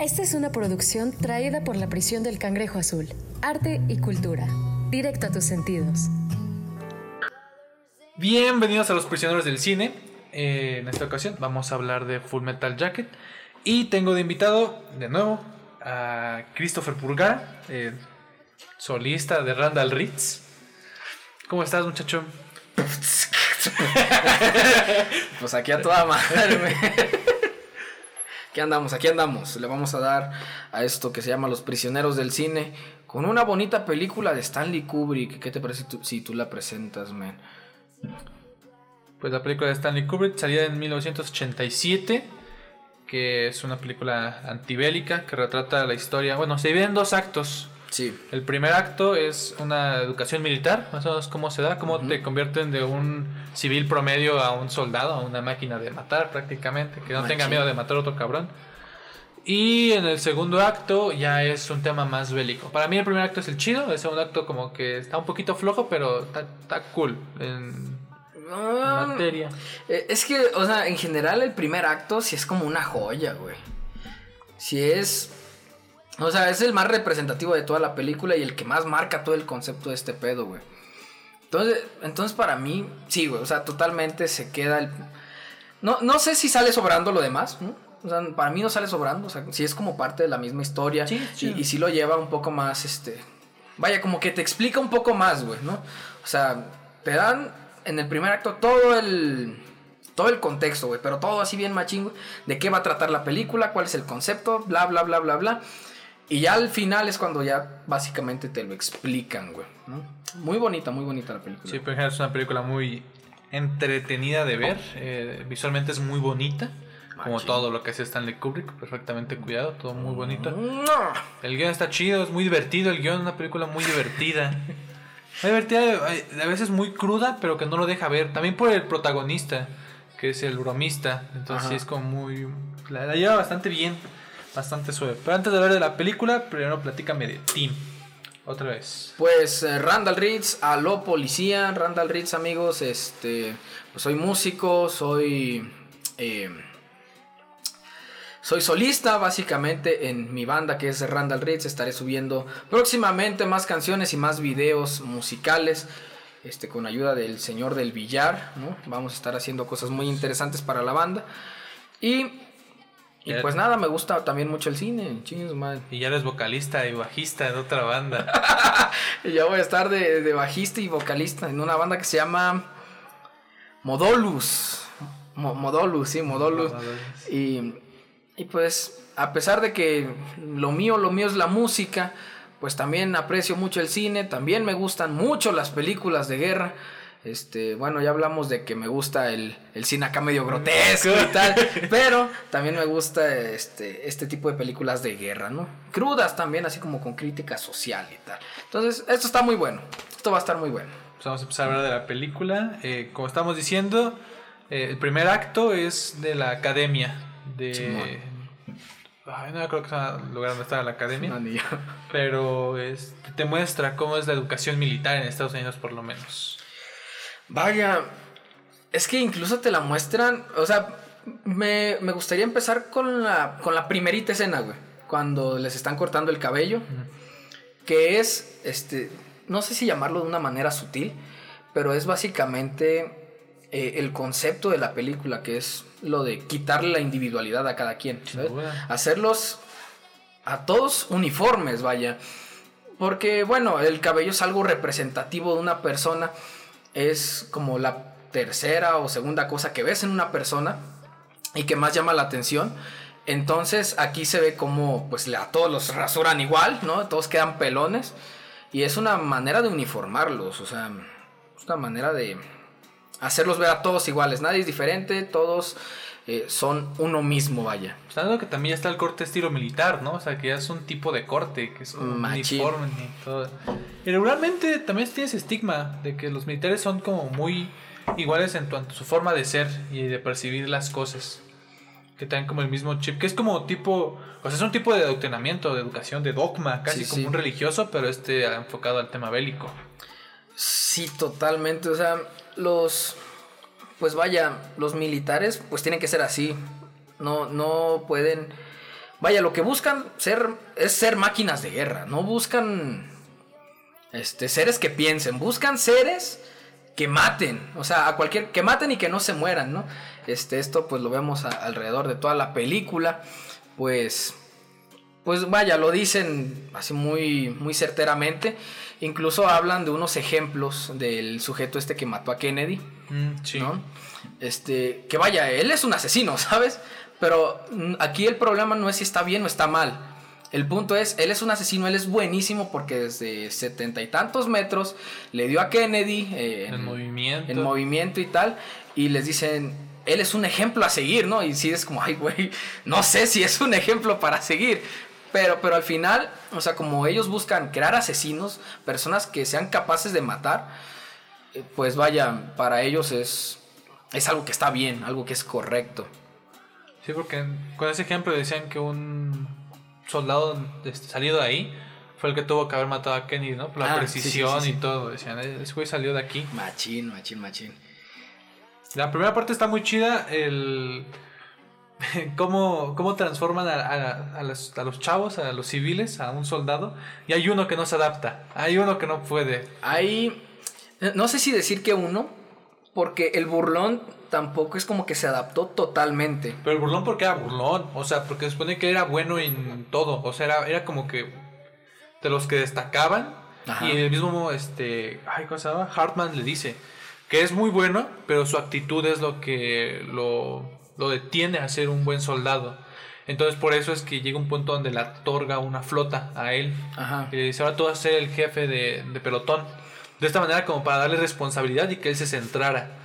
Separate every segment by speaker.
Speaker 1: Esta es una producción traída por la prisión del Cangrejo Azul. Arte y cultura. Directo a tus sentidos.
Speaker 2: Bienvenidos a los prisioneros del cine. Eh, en esta ocasión vamos a hablar de Full Metal Jacket. Y tengo de invitado, de nuevo, a Christopher Purgara, eh, solista de Randall Ritz. ¿Cómo estás, muchacho?
Speaker 3: pues aquí a toda madre. Aquí andamos, aquí andamos. Le vamos a dar a esto que se llama Los Prisioneros del Cine con una bonita película de Stanley Kubrick. ¿Qué te parece si tú la presentas, man?
Speaker 2: Pues la película de Stanley Kubrick salía en 1987, que es una película antibélica que retrata la historia. Bueno, se divide en dos actos.
Speaker 3: Sí.
Speaker 2: El primer acto es una educación militar, más o menos cómo se da, cómo te convierten de un civil promedio a un soldado, a una máquina de matar prácticamente, que no tenga
Speaker 3: Machín.
Speaker 2: miedo de matar a otro cabrón. Y en el segundo acto ya es un tema más bélico. Para mí el primer acto es el chido, el segundo acto como que está un poquito flojo, pero está, está cool en
Speaker 3: Ah,
Speaker 2: materia.
Speaker 3: eh, es que, o sea, en general el primer acto sí es como una joya, güey. Sí es... O sea, es el más representativo de toda la película y el que más marca todo el concepto de este pedo, güey. Entonces, entonces para mí, sí, güey. O sea, totalmente se queda el... No, no sé si sale sobrando lo demás, ¿no? O sea, para mí no sale sobrando. O sea, sí es como parte de la misma historia.
Speaker 2: Sí,
Speaker 3: y,
Speaker 2: sí.
Speaker 3: y sí lo lleva un poco más, este... Vaya, como que te explica un poco más, güey, ¿no? O sea, te dan en el primer acto todo el... Todo el contexto, güey, pero todo así bien machín, güey, de qué va a tratar la película, cuál es el concepto, bla, bla, bla, bla, bla. Y ya al final es cuando ya básicamente te lo explican, güey. ¿no? Muy bonita, muy bonita la película.
Speaker 2: Sí, pero es una película muy entretenida de ver. eh, visualmente es muy bonita. Como
Speaker 3: Machín.
Speaker 2: todo lo que hace Stanley Kubrick, perfectamente cuidado, todo muy bonito.
Speaker 3: No.
Speaker 2: El guion está chido, es muy divertido. El guion es una película muy divertida. Muy divertida, eh, a veces muy cruda, pero que no lo deja ver. También por el protagonista, que es el bromista. Entonces, sí, es como muy. La, la lleva bastante bien, bastante suave. Pero antes de hablar de la película, primero platícame de Tim. Otra vez.
Speaker 3: Pues eh, Randall Ritz, aló policía, Randall Ritz amigos, este, pues soy músico, soy, eh, soy solista básicamente en mi banda que es Randall Ritz, estaré subiendo próximamente más canciones y más videos musicales, este, con ayuda del señor del billar, ¿no? Vamos a estar haciendo cosas muy interesantes para la banda y, y
Speaker 2: Ya-
Speaker 3: pues nada, me gusta también mucho el cine, chingue su madre.
Speaker 2: Y ya eres vocalista y bajista de otra banda.
Speaker 3: Y ya voy a estar de, de bajista y vocalista en una banda que se llama Modolus. Mo- Modolus, sí, Modolus.
Speaker 2: Modolus.
Speaker 3: Y, y pues, a pesar de que lo mío, lo mío es la música, pues también aprecio mucho el cine, también me gustan mucho las películas de guerra. Este, bueno, ya hablamos de que me gusta el, el cine acá medio grotesco y tal, pero también me gusta este, este tipo de películas de guerra, ¿no? Crudas también, así como con crítica social y tal. Entonces, esto está muy bueno, esto va a estar muy bueno.
Speaker 2: Pues vamos a empezar a hablar de la película. Eh, como estamos diciendo, eh, el primer acto es de la academia. De.
Speaker 3: Simón.
Speaker 2: Ay, no creo que sea el lugar donde está la academia.
Speaker 3: No.
Speaker 2: Pero es- te muestra cómo es la educación militar en Estados Unidos, por lo menos.
Speaker 3: Vaya, es que incluso te la muestran, o sea, me, me gustaría empezar con la, con la primerita escena, güey, cuando les están cortando el cabello, que es, este, no sé si llamarlo de una manera sutil, pero es básicamente eh, el concepto de la película, que es lo de quitarle la individualidad a cada quien, ¿sabes? hacerlos a todos uniformes, vaya. Porque, bueno, el cabello es algo representativo de una persona. Es como la tercera o segunda cosa que ves en una persona y que más llama la atención. Entonces aquí se ve como pues a todos los rasuran igual, ¿no? Todos quedan pelones. Y es una manera de uniformarlos, o sea, es una manera de hacerlos ver a todos iguales. Nadie es diferente, todos eh, son uno mismo, vaya.
Speaker 2: Sabiendo que también está el corte estilo militar, ¿no? O sea, que ya es un tipo de corte, que es un uniforme y todo. Y regularmente también tiene ese estigma de que los militares son como muy iguales en su forma de ser y de percibir las cosas. Que tienen como el mismo chip, que es como tipo, o sea, es un tipo de adoctrinamiento, de educación, de dogma, casi
Speaker 3: Sí,
Speaker 2: como
Speaker 3: sí.
Speaker 2: un religioso, pero este enfocado al tema bélico.
Speaker 3: Sí, totalmente. O sea, los. Pues vaya, los militares, pues tienen que ser así. No, no pueden. vaya, lo que buscan ser es ser máquinas de guerra, no buscan este, seres que piensen, buscan seres que maten, o sea, a cualquier, que maten y que no se mueran, ¿no? Este, esto pues lo vemos alrededor de toda la película, pues, pues vaya, lo dicen así muy, muy certeramente, incluso hablan de unos ejemplos del sujeto este que mató a Kennedy,
Speaker 2: Mm, sí.
Speaker 3: ¿no? Este, que vaya, él es un asesino, ¿sabes? Pero mm, aquí el problema no es si está bien o está mal. El punto es, él es un asesino, él es buenísimo porque desde setenta y tantos metros le dio a Kennedy eh,
Speaker 2: En movimiento.
Speaker 3: en movimiento y tal, y les dicen, él es un ejemplo a seguir, ¿no? Y si es como, ay, güey, no sé si es un ejemplo para seguir. Pero, pero al final, o sea, como ellos buscan crear asesinos, personas que sean capaces de matar, eh, pues vaya, para ellos es, es algo que está bien, algo que es correcto.
Speaker 2: Sí, porque con ese ejemplo decían que un soldado este, salido de ahí fue el que tuvo que haber matado a Kennedy, ¿no? Por la
Speaker 3: Ah,
Speaker 2: precisión
Speaker 3: sí, sí, sí, sí.
Speaker 2: y todo. Decían, "Eh, ese güey salió de aquí.
Speaker 3: Machín, machín, machín.
Speaker 2: La primera parte está muy chida, el... cómo, cómo transforman a, a- a los, a los chavos, a los civiles, a un soldado. Y hay uno que no se adapta, hay uno que no puede.
Speaker 3: Hay, no sé si decir que uno, porque el burlón tampoco es como que se adaptó totalmente.
Speaker 2: Pero el burlón porque era burlón, o sea, porque se supone que era bueno en todo, o sea, era, era como que de los que destacaban.
Speaker 3: Ajá.
Speaker 2: Y el mismo, este, ay, ¿cómo se llama? Hartman le dice que es muy bueno, pero su actitud es lo que lo, lo detiene a ser un buen soldado. Entonces por eso es que llega un punto donde le otorga una flota a él.
Speaker 3: Ajá.
Speaker 2: Y le dice, ahora tú vas a ser el jefe de, de pelotón. De esta manera como para darle responsabilidad y que él se centrara.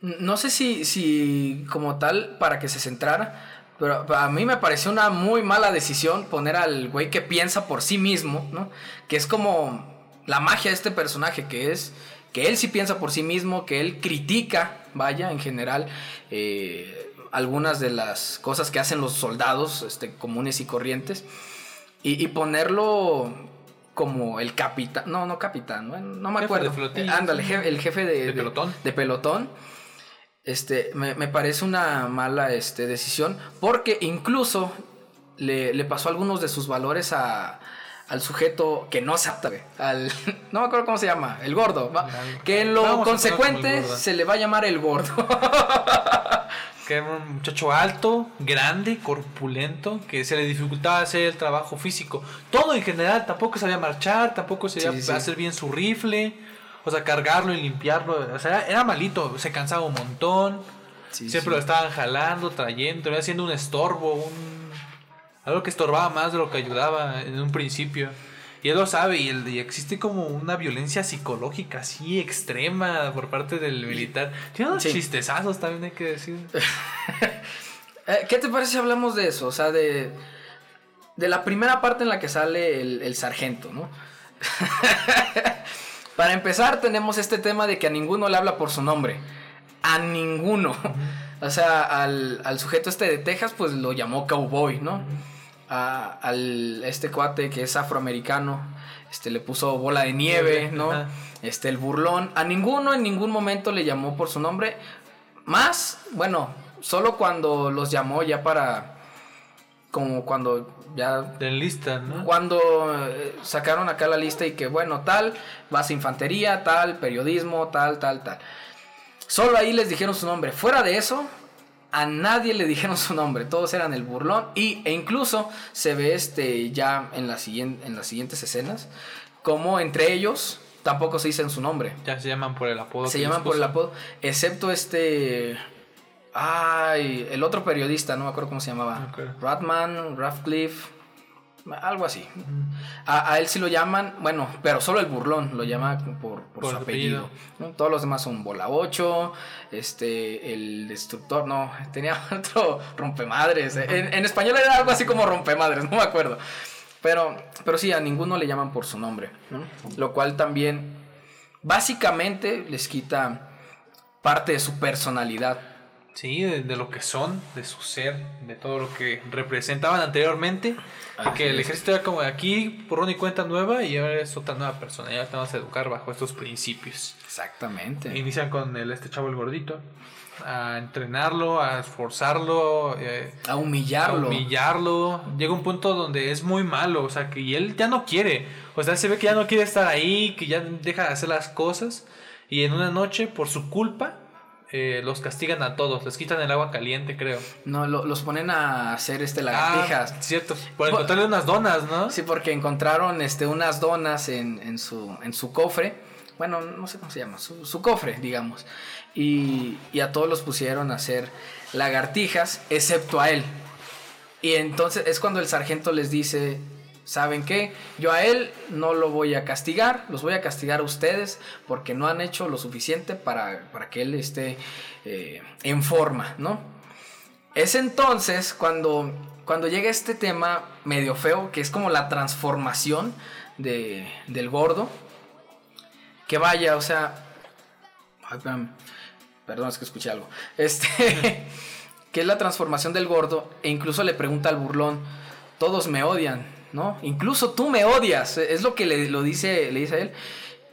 Speaker 3: No sé si, si como tal para que se centrara, pero a mí me pareció una muy mala decisión poner al güey que piensa por sí mismo, ¿no? Que es como la magia de este personaje, que es que él sí piensa por sí mismo, que él critica, vaya, en general, eh, algunas de las cosas que hacen los soldados este, comunes y corrientes, y, y ponerlo como el capitán, no, no capitán, no, no me
Speaker 2: Jefe
Speaker 3: acuerdo.
Speaker 2: de flotilla.
Speaker 3: Eh, ándale, je- el jefe de,
Speaker 2: De pelotón.
Speaker 3: de pelotón. Este, me, me parece una mala este, decisión porque incluso le, le pasó algunos de sus valores a, al sujeto que no se al no me acuerdo cómo se llama, el gordo, ¿va? que en lo
Speaker 2: Vamos
Speaker 3: consecuente se le va a llamar el gordo.
Speaker 2: Que era un muchacho alto, grande, corpulento, que se le dificultaba hacer el trabajo físico. Todo en general, tampoco sabía marchar, tampoco sabía
Speaker 3: Sí, sí.
Speaker 2: hacer bien su rifle, o sea, cargarlo y limpiarlo. O sea, era, era malito, se cansaba un montón,
Speaker 3: Sí,
Speaker 2: siempre
Speaker 3: sí.
Speaker 2: lo estaban jalando, trayendo, era haciendo un estorbo, un algo que estorbaba más de lo que ayudaba en un principio. Y él lo sabe, y, el- y existe como una violencia psicológica así extrema por parte del militar. Tiene unos
Speaker 3: Sí.
Speaker 2: chistezazos también hay que decir.
Speaker 3: Eh, ¿Qué te parece si hablamos de eso? O sea, de, de la primera parte en la que sale el, el sargento, ¿no? Para empezar, tenemos este tema de que a ninguno le habla por su nombre. A ninguno. O sea, al, al sujeto este de Texas, pues lo llamó cowboy, ¿no? A- al este cuate que es afroamericano, este le puso bola de nieve, ¿no?
Speaker 2: Ajá.
Speaker 3: Este, el burlón. A ninguno en ningún momento le llamó por su nombre. Más, bueno, solo cuando los llamó ya para. Como cuando ya.
Speaker 2: De lista, ¿no?
Speaker 3: Cuando eh, sacaron acá la lista y que, bueno, tal, vas a infantería, tal, periodismo, tal, tal, tal. Solo ahí les dijeron su nombre. Fuera de eso, a nadie le dijeron su nombre. Todos eran el burlón. Y, e incluso se ve este ya en, la en las siguientes escenas. Como entre ellos tampoco se dicen su nombre.
Speaker 2: Ya se llaman por el apodo.
Speaker 3: Se llaman por el apodo. Excepto este. Ay, el otro periodista, no me acuerdo cómo se llamaba.
Speaker 2: Acuerdo.
Speaker 3: Ratman, Radcliffe, algo así. A, a él sí lo llaman, bueno, pero solo el burlón lo llama por, por
Speaker 2: Por
Speaker 3: su apellido. Todos los demás son Bola 8, este, el destructor, no, tenía otro rompemadres. En, en español era algo así como rompemadres, no me acuerdo. Pero, pero sí, a ninguno le llaman por su nombre. ¿no? Lo cual también básicamente les quita parte de su personalidad.
Speaker 2: Sí, de, de lo que son, de su ser, de todo lo que representaban anteriormente.
Speaker 3: Así
Speaker 2: que el ejército era como de aquí, por y cuenta nueva, y ahora es otra nueva persona. Ya te vas a educar bajo estos principios.
Speaker 3: Exactamente.
Speaker 2: Inician con el, este chavo el gordito, a entrenarlo, a esforzarlo, eh,
Speaker 3: A
Speaker 2: a
Speaker 3: humillarlo.
Speaker 2: humillarlo. Llega un punto donde es muy malo, o sea, que y él ya no quiere. O sea, se ve que ya no quiere estar ahí, que ya deja de hacer las cosas. Y en una noche, por su culpa, eh, los castigan a todos. Les quitan el agua caliente, creo.
Speaker 3: No, lo- los ponen a hacer este lagartijas.
Speaker 2: Ah, cierto. Por
Speaker 3: Por-
Speaker 2: encontrarle unas donas, ¿no?
Speaker 3: Sí, porque encontraron este, unas donas en, en su, en su cofre. Bueno, no sé cómo se llama, su, su cofre, digamos. Y, y a todos los pusieron a hacer lagartijas, excepto a él. Y entonces es cuando el sargento les dice, ¿saben qué? Yo a él no lo voy a castigar, los voy a castigar a ustedes porque no han hecho lo suficiente para, para que él esté eh, en forma, ¿no? Es entonces cuando, cuando llega este tema medio feo, que es como la transformación de, del gordo. Que vaya, o sea... Perdón, es que escuché algo. Este... que es la transformación del gordo. E incluso le pregunta al burlón, todos me odian, ¿no? Incluso tú me odias. Es lo que le, lo dice, le dice a él.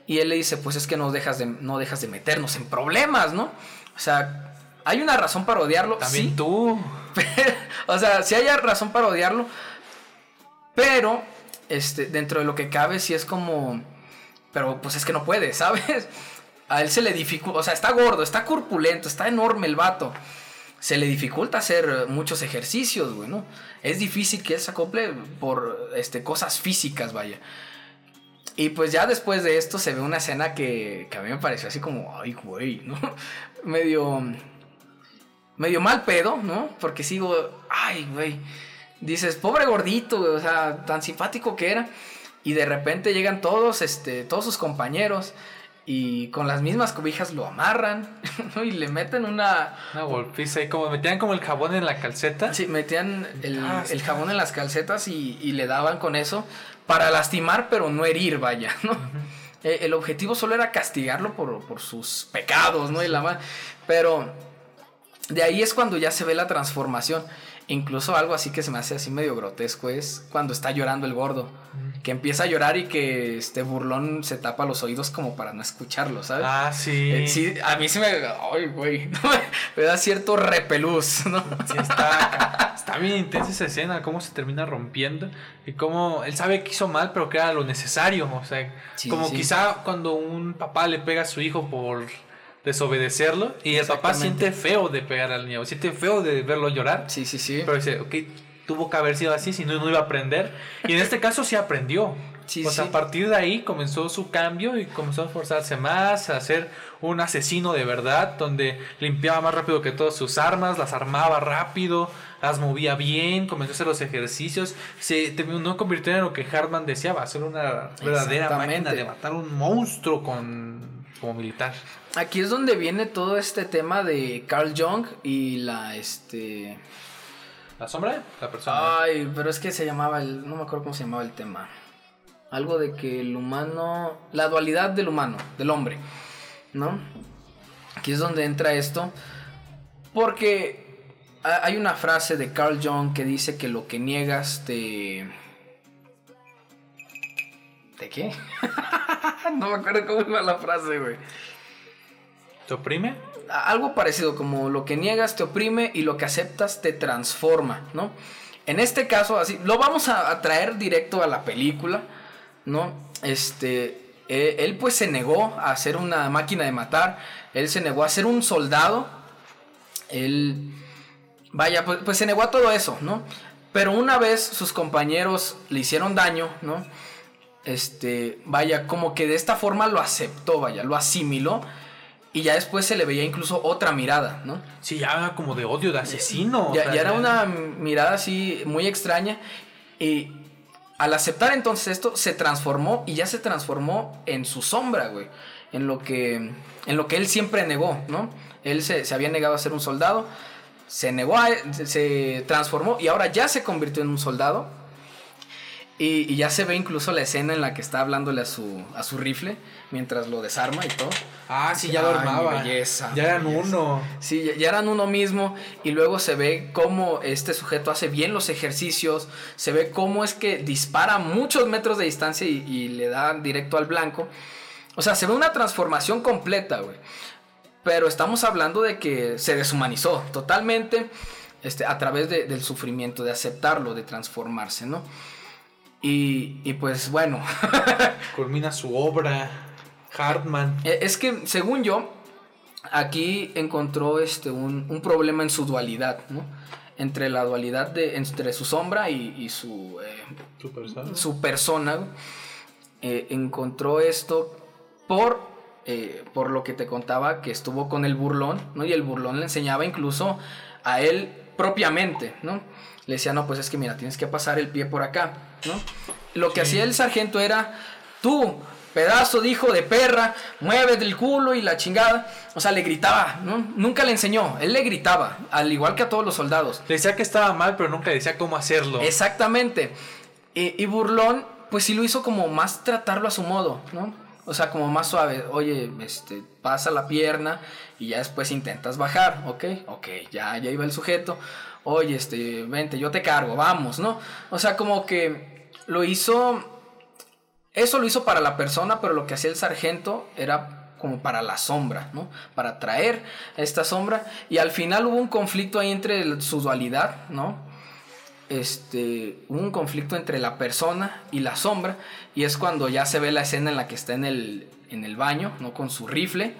Speaker 3: Y él le dice, pues es que no dejas de, no dejas de meternos en problemas, ¿no? O sea, hay una razón para odiarlo.
Speaker 2: También
Speaker 3: sí,
Speaker 2: tú.
Speaker 3: o sea, si hay razón para odiarlo, pero este, dentro de lo que cabe, sí es como. Pero pues es que no puede, ¿sabes? A él se le dificulta. O sea, está gordo, está corpulento, está enorme el vato. Se le dificulta hacer muchos ejercicios, güey, ¿no? Es difícil que él se acople por este, cosas físicas, vaya. Y pues ya después de esto se ve una escena que, a mí me pareció así como, ay, güey, ¿no? Medio medio mal pedo, ¿no? Porque sigo, ay, güey. Dices, pobre gordito, güey, o sea, tan simpático que era. Y de repente llegan todos, este, todos sus compañeros y con las mismas cobijas lo amarran ¿no? y le meten una...
Speaker 2: Una golpiza y como metían como el jabón en la calceta.
Speaker 3: Sí, metían el,
Speaker 2: Ah,
Speaker 3: el jabón en las calcetas y, y le daban con eso para lastimar, pero no herir, vaya, ¿no? Eh, El objetivo solo era castigarlo por, por sus pecados, ¿no? Y la Pero de ahí es cuando ya se ve la transformación. Incluso algo así que se me hace así medio grotesco es cuando está llorando el gordo. Que empieza a llorar y que este burlón se tapa los oídos como para no escucharlo, ¿sabes?
Speaker 2: Ah, sí.
Speaker 3: Eh, sí, a mí sí me. Ay, güey. me da cierto repelús, ¿no?
Speaker 2: Sí, está, está bien intensa esa escena, cómo se termina rompiendo y cómo él sabe que hizo mal, pero que era lo necesario. O sea,
Speaker 3: Sí,
Speaker 2: como
Speaker 3: sí.
Speaker 2: quizá cuando un papá le pega a su hijo por desobedecerlo y el papá siente feo de pegar al niño, siente feo de verlo llorar,
Speaker 3: Sí, sí, sí.
Speaker 2: pero dice, ok, tuvo que haber sido así, si no, no iba a aprender. Y en este caso sí aprendió.
Speaker 3: Sí,
Speaker 2: sea,
Speaker 3: sí.
Speaker 2: a partir de ahí comenzó su cambio y comenzó a esforzarse más, a ser un asesino de verdad, donde limpiaba más rápido que todas sus armas, las armaba rápido, las movía bien, comenzó a hacer los ejercicios, se terminó convirtiendo en lo que Hartman deseaba, ser una verdadera máquina de matar un monstruo con, como militar.
Speaker 3: Aquí es donde viene todo este tema de Carl Jung y la este.
Speaker 2: ¿La sombra? La persona.
Speaker 3: Ay, pero es que se llamaba el. No me acuerdo cómo se llamaba el tema. Algo de que el humano. La dualidad del humano, del hombre. ¿No? Aquí es donde entra esto. Porque ha- hay una frase de Carl Jung que dice que lo que niegas te. ¿De qué? no me acuerdo cómo iba la frase, güey.
Speaker 2: ¿Te oprime?
Speaker 3: Algo parecido como lo que niegas te oprime y lo que aceptas te transforma, ¿no? En este caso, así, lo vamos a, traer directo a la película, ¿no? Este, eh, él pues se negó a ser una máquina de matar, él se negó a ser un soldado, él, vaya, pues, pues se negó a todo eso, ¿no? Pero una vez sus compañeros le hicieron daño, ¿no? Este, vaya, como que de esta forma lo aceptó, vaya, lo asimiló. Y ya después se le veía incluso otra mirada, ¿no?
Speaker 2: Sí, ya era como de odio, de asesino. o
Speaker 3: Ya,
Speaker 2: sea,
Speaker 3: ya era una mirada así muy extraña. Y al aceptar entonces esto, se transformó y ya se transformó en su sombra, güey. En lo que, en lo que él siempre negó, ¿no? Él se, se había negado a ser un soldado, se negó, a, se transformó y ahora ya se convirtió en un soldado. Y, ya se ve incluso la escena en la que está hablándole a su, a su rifle mientras lo desarma y todo.
Speaker 2: Ah, sí, ya lo armaba.
Speaker 3: Belleza,
Speaker 2: ya eran uno.
Speaker 3: Sí, ya, eran uno mismo. Y luego se ve cómo este sujeto hace bien los ejercicios. Se ve cómo es que dispara muchos metros de distancia y, y le da directo al blanco. O sea, se ve una transformación completa, güey. Pero estamos hablando de que se deshumanizó totalmente este, a través del sufrimiento, de aceptarlo, de transformarse, ¿no? Y, pues bueno.
Speaker 2: Culmina su obra, Hartman.
Speaker 3: E, es que, según yo, aquí encontró este, un, problema en su dualidad, ¿no? Entre la dualidad de, entre su sombra y, su, eh, ¿Su persona. Eh, encontró esto por eh, por lo que te contaba, que estuvo con el burlón, ¿no? Y el burlón le enseñaba incluso a él propiamente, ¿no? Le decía, no, pues es que mira, tienes que pasar el pie por acá, ¿no? Lo que hacía el sargento era, tú, pedazo de hijo de perra, mueve del culo y la chingada. O sea, le gritaba, ¿no? Nunca le enseñó, él le gritaba, al igual que a todos los soldados.
Speaker 2: Le decía que estaba mal, pero nunca decía cómo hacerlo.
Speaker 3: Exactamente. Y, y Burlón, pues sí lo hizo como más tratarlo a su modo, ¿no? O sea, como más suave. Oye, este, pasa la pierna y ya después intentas bajar, ¿ok? Ok, ya, ya iba el sujeto. Oye, este, vente, yo te cargo, vamos, ¿no? O sea, como que lo hizo... Eso lo hizo para la persona, pero lo que hacía el sargento era como para la sombra, ¿no? Para traer esta sombra. Y al final hubo un conflicto ahí entre su dualidad, ¿no? este, un conflicto entre la persona y la sombra. Y es cuando ya se ve la escena en la que está en el, en el baño, ¿no? Con su rifle.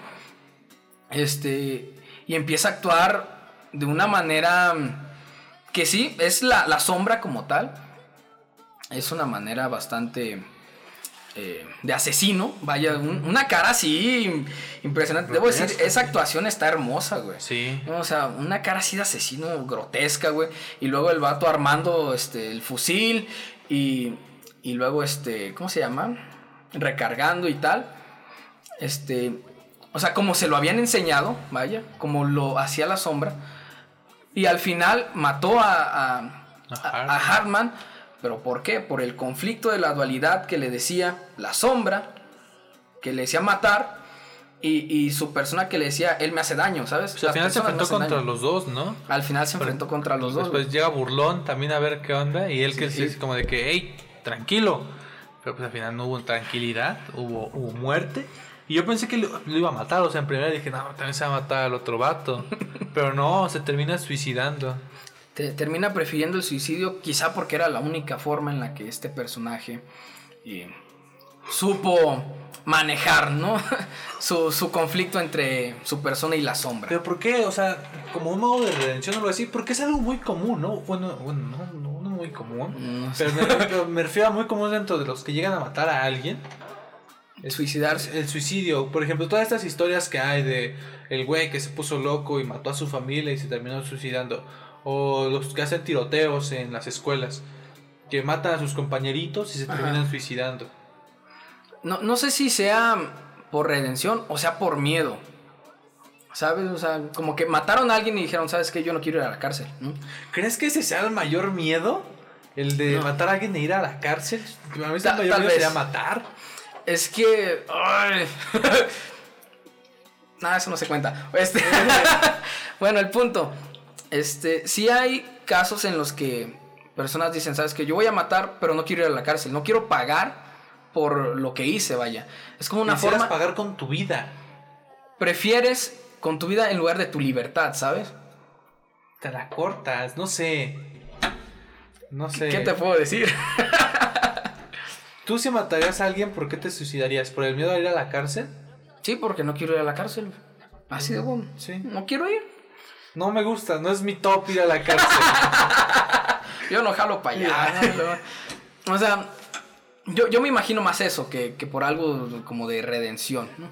Speaker 3: Este, y empieza a actuar de una manera que sí, es la, la sombra como tal. Es una manera bastante eh, de asesino. Vaya, una cara así impresionante. Debo decir, esa actuación está hermosa, güey.
Speaker 2: Sí.
Speaker 3: O sea, una cara así de asesino grotesca, güey. Y luego el vato armando este, el fusil y, y luego, este, ¿cómo se llama? Recargando y tal. Este, o sea, como se lo habían enseñado, vaya, como lo hacía la sombra. Y al final mató a, a, a Hartman ¿Pero por qué? Por el conflicto de la dualidad que le decía la sombra, que le decía matar, y, su persona que le decía, él me hace daño, ¿sabes?
Speaker 2: al final se enfrentó contra los dos, ¿no?
Speaker 3: Al final se enfrentó contra los dos.
Speaker 2: Después llega Burlón también a ver qué onda, y él que es como de que, hey, tranquilo. Pero pues al final no hubo tranquilidad, hubo, hubo muerte. Y yo pensé que lo, iba a matar, o sea, en primera dije, no, también se va a matar al otro vato. Pero no, se termina suicidando
Speaker 3: termina prefiriendo el suicidio quizá porque era la única forma en la que este personaje eh, supo manejar, ¿no? su, conflicto entre su persona y la sombra.
Speaker 2: Pero ¿por qué? O sea, como un modo de redención, no lo decir, porque es algo muy común, ¿no? Bueno, bueno no, no, muy común, pero, me, me, refiero a muy común dentro de los que llegan a matar a alguien.
Speaker 3: El suicidarse.
Speaker 2: El suicidio. Por ejemplo, todas estas historias que hay de el güey que se puso loco y mató a su familia y se terminó suicidando o los que hacen tiroteos en las escuelas, que matan a sus compañeritos y se terminan suicidando.
Speaker 3: No, no sé si sea por redención o sea por miedo. ¿Sabes? O sea, como que mataron a alguien y dijeron, ¿sabes qué? Yo no quiero ir a la cárcel.
Speaker 2: ¿Crees que ese sea el mayor miedo? El de matar a alguien e ir a la cárcel. A mí el mayor miedo sería matar.
Speaker 3: Es que. Nada, eso no se cuenta. Este... bueno, el punto. Este, sí hay casos en los que personas dicen, sabes que yo voy a matar, pero no quiero ir a la cárcel, no quiero pagar por lo que hice, vaya. Es como una forma...
Speaker 2: pagar con tu vida.
Speaker 3: Prefieres con tu vida en lugar de tu libertad, ¿sabes?
Speaker 2: Te la cortas, no sé. No sé.
Speaker 3: ¿Qué te puedo decir?
Speaker 2: ¿Tú si matarías a alguien, por qué te suicidarías? ¿Por el miedo a ir a la cárcel?
Speaker 3: Sí, porque no quiero ir a la cárcel. Así de bueno. Sí. No quiero ir.
Speaker 2: No me gusta, no es mi top ir a la cárcel.
Speaker 3: yo no jalo para allá. o sea, yo, yo, me imagino más eso que, que, por algo como de redención, ¿no?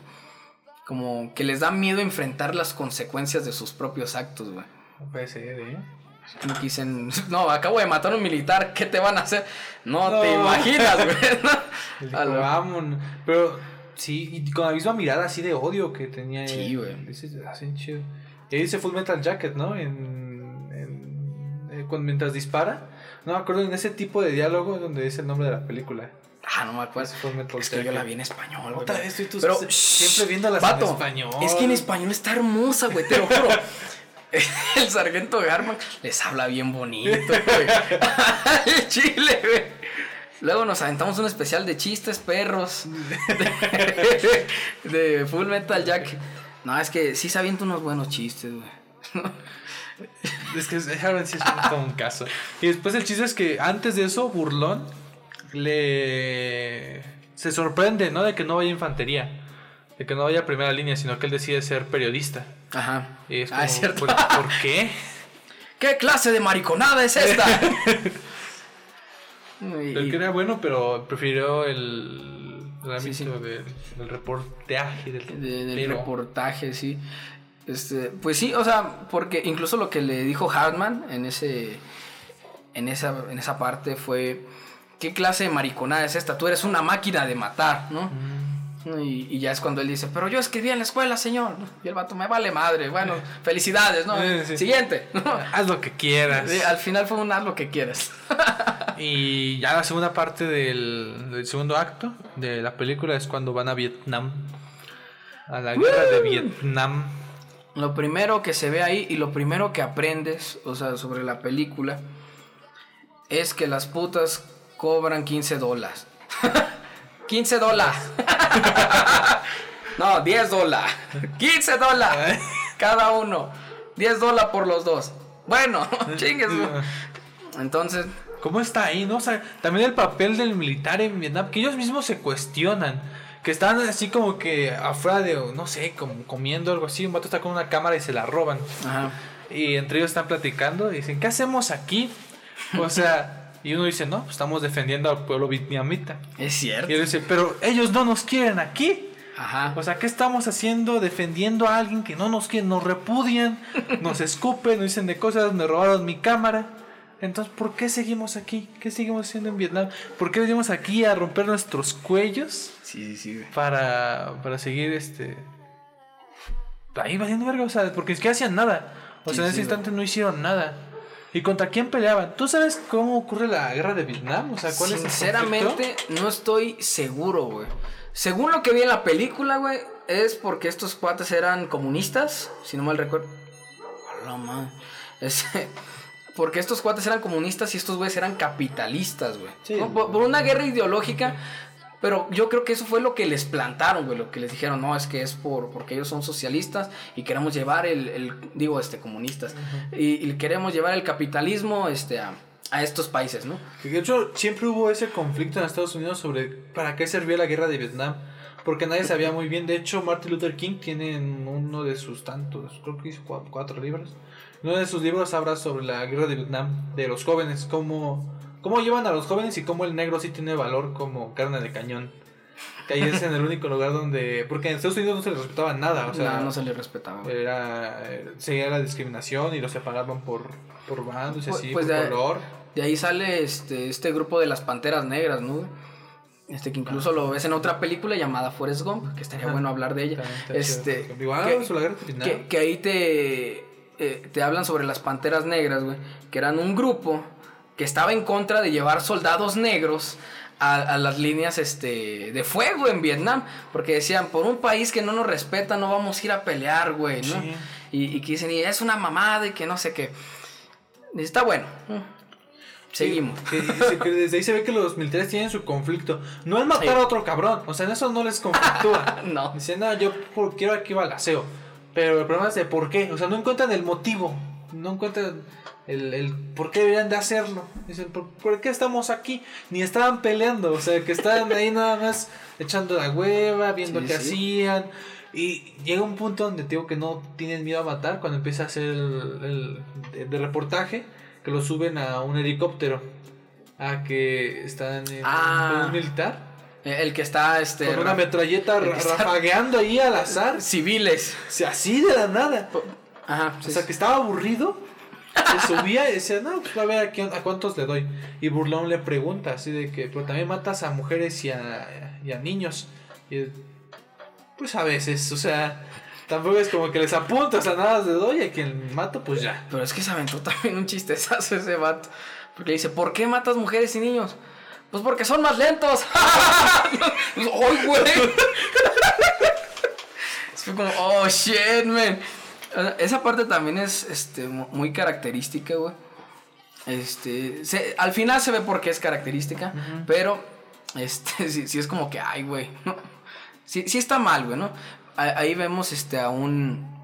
Speaker 3: Como que les da miedo enfrentar las consecuencias de sus propios actos, güey.
Speaker 2: puede ser, ¿eh?
Speaker 3: Que dicen, no, acabo de matar a un militar, ¿qué te van a hacer? No, te imaginas, güey.
Speaker 2: Vamos, pero sí, y con la misma mirada así de odio que tenía.
Speaker 3: Sí, güey.
Speaker 2: Hacen chido. Y dice Full Metal Jacket, ¿no? En, en, eh, cuando, mientras dispara. No me acuerdo en ese tipo de diálogo donde dice el nombre de la película.
Speaker 3: Ah, no me acuerdo. Es que yo la vi en español, güey.
Speaker 2: Otra vez estoy tú
Speaker 3: Pero,
Speaker 2: siempre viéndolas
Speaker 3: vato,
Speaker 2: en español.
Speaker 3: Es que en español está hermosa, güey, te lo juro. El sargento Garman les habla bien bonito. El chile, güey. Luego nos aventamos un especial de chistes perros. De, Full Metal Jack. No, es que sí se avienta unos buenos chistes, güey.
Speaker 2: Es que Harold sí es un, caso. Y después el chiste es que antes de eso, Burlón le se sorprende, ¿no? De que no vaya infantería. De que no vaya a primera línea, sino que él decide ser periodista.
Speaker 3: Ajá.
Speaker 2: Y es
Speaker 3: ah, es cierto.
Speaker 2: ¿por, por qué?
Speaker 3: ¿Qué clase de mariconada es esta?
Speaker 2: Él que era bueno, pero prefirió el, el ámbito
Speaker 3: Sí, sí.
Speaker 2: Del, del reportaje, del,
Speaker 3: de- del reportaje, sí. Este, pues sí, o sea, porque incluso lo que le dijo Hartman en ese en esa en esa parte fue ¿qué clase de mariconada es esta? Tú eres una máquina de matar, ¿no?
Speaker 2: Mm.
Speaker 3: Y, y ya es cuando él dice, pero yo escribí en la escuela, señor. Y el vato, me vale madre. Bueno, felicidades, ¿no?
Speaker 2: Sí.
Speaker 3: Siguiente.
Speaker 2: Haz lo que quieras.
Speaker 3: Sí, al final fue un haz lo que quieras.
Speaker 2: Y ya la segunda parte del, del segundo acto de la película es cuando van a Vietnam. A la guerra de Vietnam.
Speaker 3: Lo primero que se ve ahí y lo primero que aprendes, o sea, sobre la película, es que las putas cobran 15 dólares. 15 dólares. no, 10 dólares. 15 dólares. Cada uno. 10 dólares por los dos. Bueno, chingues. Entonces,
Speaker 2: ¿Cómo está ahí, no? O sea, también el papel del militar en Vietnam, que ellos mismos se cuestionan. Que están así como que afuera de, no sé, como comiendo algo así. Un vato está con una cámara y se la roban.
Speaker 3: ajá.
Speaker 2: Y entre ellos están platicando y dicen, ¿qué hacemos aquí? O sea, y uno dice, no, pues estamos defendiendo al pueblo vietnamita.
Speaker 3: Es
Speaker 2: Y
Speaker 3: cierto.
Speaker 2: él dice, pero ellos no nos quieren aquí.
Speaker 3: Ajá.
Speaker 2: O sea, ¿qué estamos haciendo defendiendo a alguien que no nos quiere, nos repudian, nos escupen, nos dicen de cosas, me robaron mi cámara? Entonces, ¿por qué seguimos aquí? ¿Qué seguimos haciendo en Vietnam? ¿Por qué venimos aquí a romper nuestros cuellos
Speaker 3: Sí, sí, sí.
Speaker 2: para, para seguir este... Ahí valiendo verga, o sea, porque es que hacían nada. O
Speaker 3: Sí,
Speaker 2: sea, en ese
Speaker 3: sí,
Speaker 2: instante no hicieron nada. ¿Y contra quién peleaban? ¿Tú sabes cómo ocurre la guerra de Vietnam? O sea, ¿cuál es el
Speaker 3: Sinceramente, no estoy seguro, güey. Según lo que vi en la película, güey, es porque estos cuates eran comunistas, si no mal recuerdo. A la madre. Es- porque estos cuates eran comunistas y estos güeyes eran capitalistas, güey.
Speaker 2: Sí.
Speaker 3: ¿No? Por, por una guerra ideológica. Pero yo creo que eso fue lo que les plantaron, güey. Lo que les dijeron, no, es que es por porque ellos son socialistas y queremos llevar el, el- digo, este, comunistas. y, y queremos llevar el capitalismo, este, a, a estos países, ¿no?
Speaker 2: Que de hecho siempre hubo ese conflicto en Estados Unidos sobre para qué servía la guerra de Vietnam. Porque nadie sabía muy bien. De hecho, Martin Luther King tiene en uno de sus tantos, creo que hizo cua- cuatro libros. Uno de sus libros habla sobre la guerra de Vietnam, de los jóvenes, cómo, cómo llevan a los jóvenes y cómo el negro sí tiene valor como carne de cañón. Que ahí es en el único lugar donde... Porque en Estados Unidos no se les respetaba nada, o sea...
Speaker 3: no, no se les respetaba.
Speaker 2: Era, eh, seguía la discriminación y los separaban por, por bandos y
Speaker 3: Pues-
Speaker 2: así,
Speaker 3: pues
Speaker 2: por
Speaker 3: de-
Speaker 2: color.
Speaker 3: De ahí sale este, este grupo de las Panteras Negras, ¿no? Este que incluso lo ves en otra película llamada Forrest Gump, que estaría
Speaker 2: Ajá.
Speaker 3: bueno hablar de ella. Este,
Speaker 2: ah,
Speaker 3: que ahí te, eh, te hablan sobre las Panteras Negras, güey, que eran un grupo que estaba en contra de llevar soldados negros a, a las líneas este, de fuego en Vietnam, porque decían, por un país que no nos respeta no vamos a ir a pelear, güey, ¿no?
Speaker 2: Sí.
Speaker 3: Y, y que dicen, y es una mamada y que no sé qué. Y está bueno. Seguimos.
Speaker 2: Que- que desde ahí se ve que los militares tienen su conflicto. No es matar
Speaker 3: Sí.
Speaker 2: a otro cabrón. O sea, en eso no les conflictúa.
Speaker 3: No.
Speaker 2: Dicen, no, yo por- quiero aquí balaseo. Pero el problema es de por qué. O sea, no encuentran el motivo. No encuentran el, el por qué deberían de hacerlo. Dicen, ¿por, por qué estamos aquí? Ni estaban peleando. O sea, que estaban ahí nada más echando la hueva, viendo
Speaker 3: Sí,
Speaker 2: qué
Speaker 3: sí.
Speaker 2: hacían. Y llega un punto donde digo que no tienen miedo a matar. Cuando empieza a hacer el, el- de reportaje, que lo suben a un helicóptero. A que están en
Speaker 3: Ah.
Speaker 2: con un militar.
Speaker 3: Eh, El que está, este...
Speaker 2: Con una metralleta
Speaker 3: el
Speaker 2: rafagueando ahí al azar.
Speaker 3: Civiles.
Speaker 2: Así de la nada.
Speaker 3: Ajá.
Speaker 2: O sea, que estaba aburrido. Se subía y decía, no, pues a ver a, quién- a cuántos le doy. Y Burlón le pregunta, así de que, pero también matas a mujeres y a, y a niños. Y pues a veces, o sea, tampoco es como que les apunta, o sea, nada de doy, a quien mato, pues ya.
Speaker 3: Pero es que se aventó también un chistezazo ese vato. Porque le dice, ¿por qué matas mujeres y niños? Pues porque son más lentos. ¡Ay, güey! Fue como, oh shit, man. Esa parte también es este, muy característica, güey. Este, al final se ve por qué es característica, pero este, sí, es como que, ay, güey. Sí, sí está mal, güey, ¿no? Ahí vemos este, a un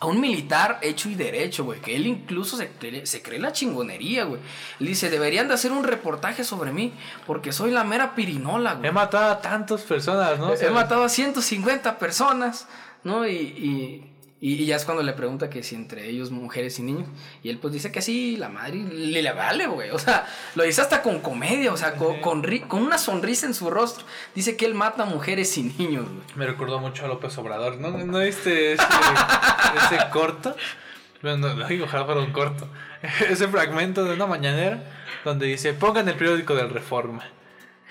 Speaker 3: a un militar hecho y derecho, güey. Que él incluso se cree, se cree la chingonería, güey. Le dice, deberían de hacer un reportaje sobre mí, porque soy la mera pirinola, güey.
Speaker 2: He matado a tantas personas, ¿no?
Speaker 3: He, matado a 150 personas, ¿no? y, y, ya es cuando le pregunta que si entre ellos mujeres y niños. Y él pues dice que sí, la madre le, le vale, güey. O sea, lo dice hasta con comedia, o sea, con, con, una sonrisa en su rostro. Dice que él mata mujeres y niños, güey.
Speaker 2: Me recordó mucho a López Obrador. ¿No, ¿No viste ese, ese corto? Bueno, no, ojalá fuera un corto. Ese fragmento de una mañanera donde dice, pongan el periódico del Reforma.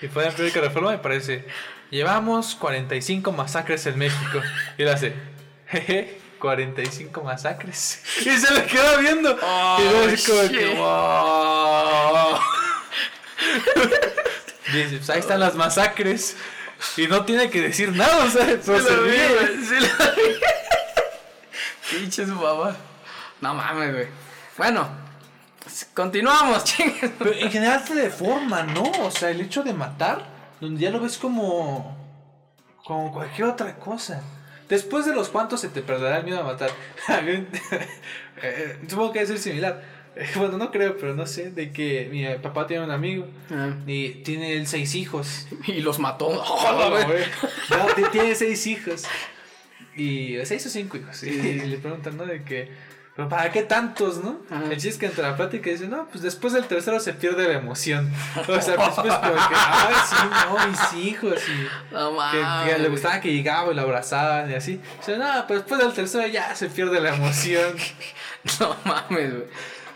Speaker 2: Y fue el periódico del Reforma me parece, llevamos 45 masacres en México. Y él hace, jeje 45 masacres. Y se le queda viendo. y luego es como que, wow. Dice, pues ahí están las masacres. Y no tiene que decir nada, o sea, se lo
Speaker 3: vi, se lo Pinches babas. No mames, güey. Bueno, continuamos, chingues.
Speaker 2: Pero en general se deforma, ¿no? O sea, el hecho de matar, donde ya lo ves como. como cualquier otra cosa. Después de los cuantos se te perderá el miedo a matar. Eh, supongo que es similar. Bueno, no creo, pero no sé. De que mi papá tiene un amigo ah. y tiene él seis hijos.
Speaker 3: Y los mató.
Speaker 2: no, tiene seis hijos. Y seis o cinco hijos. Y, le preguntan, ¿no? De que pero ¿para qué tantos, no? El chiste es que entre la plática dice, no, pues después del tercero se pierde la emoción. O sea, pues, pues como que, ay, sí, no, mis hijos. Y no mames. Que, le gustaba que llegaba y lo abrazaban y así. O sea, no, pues después del tercero ya se pierde la emoción.
Speaker 3: no mames, güey.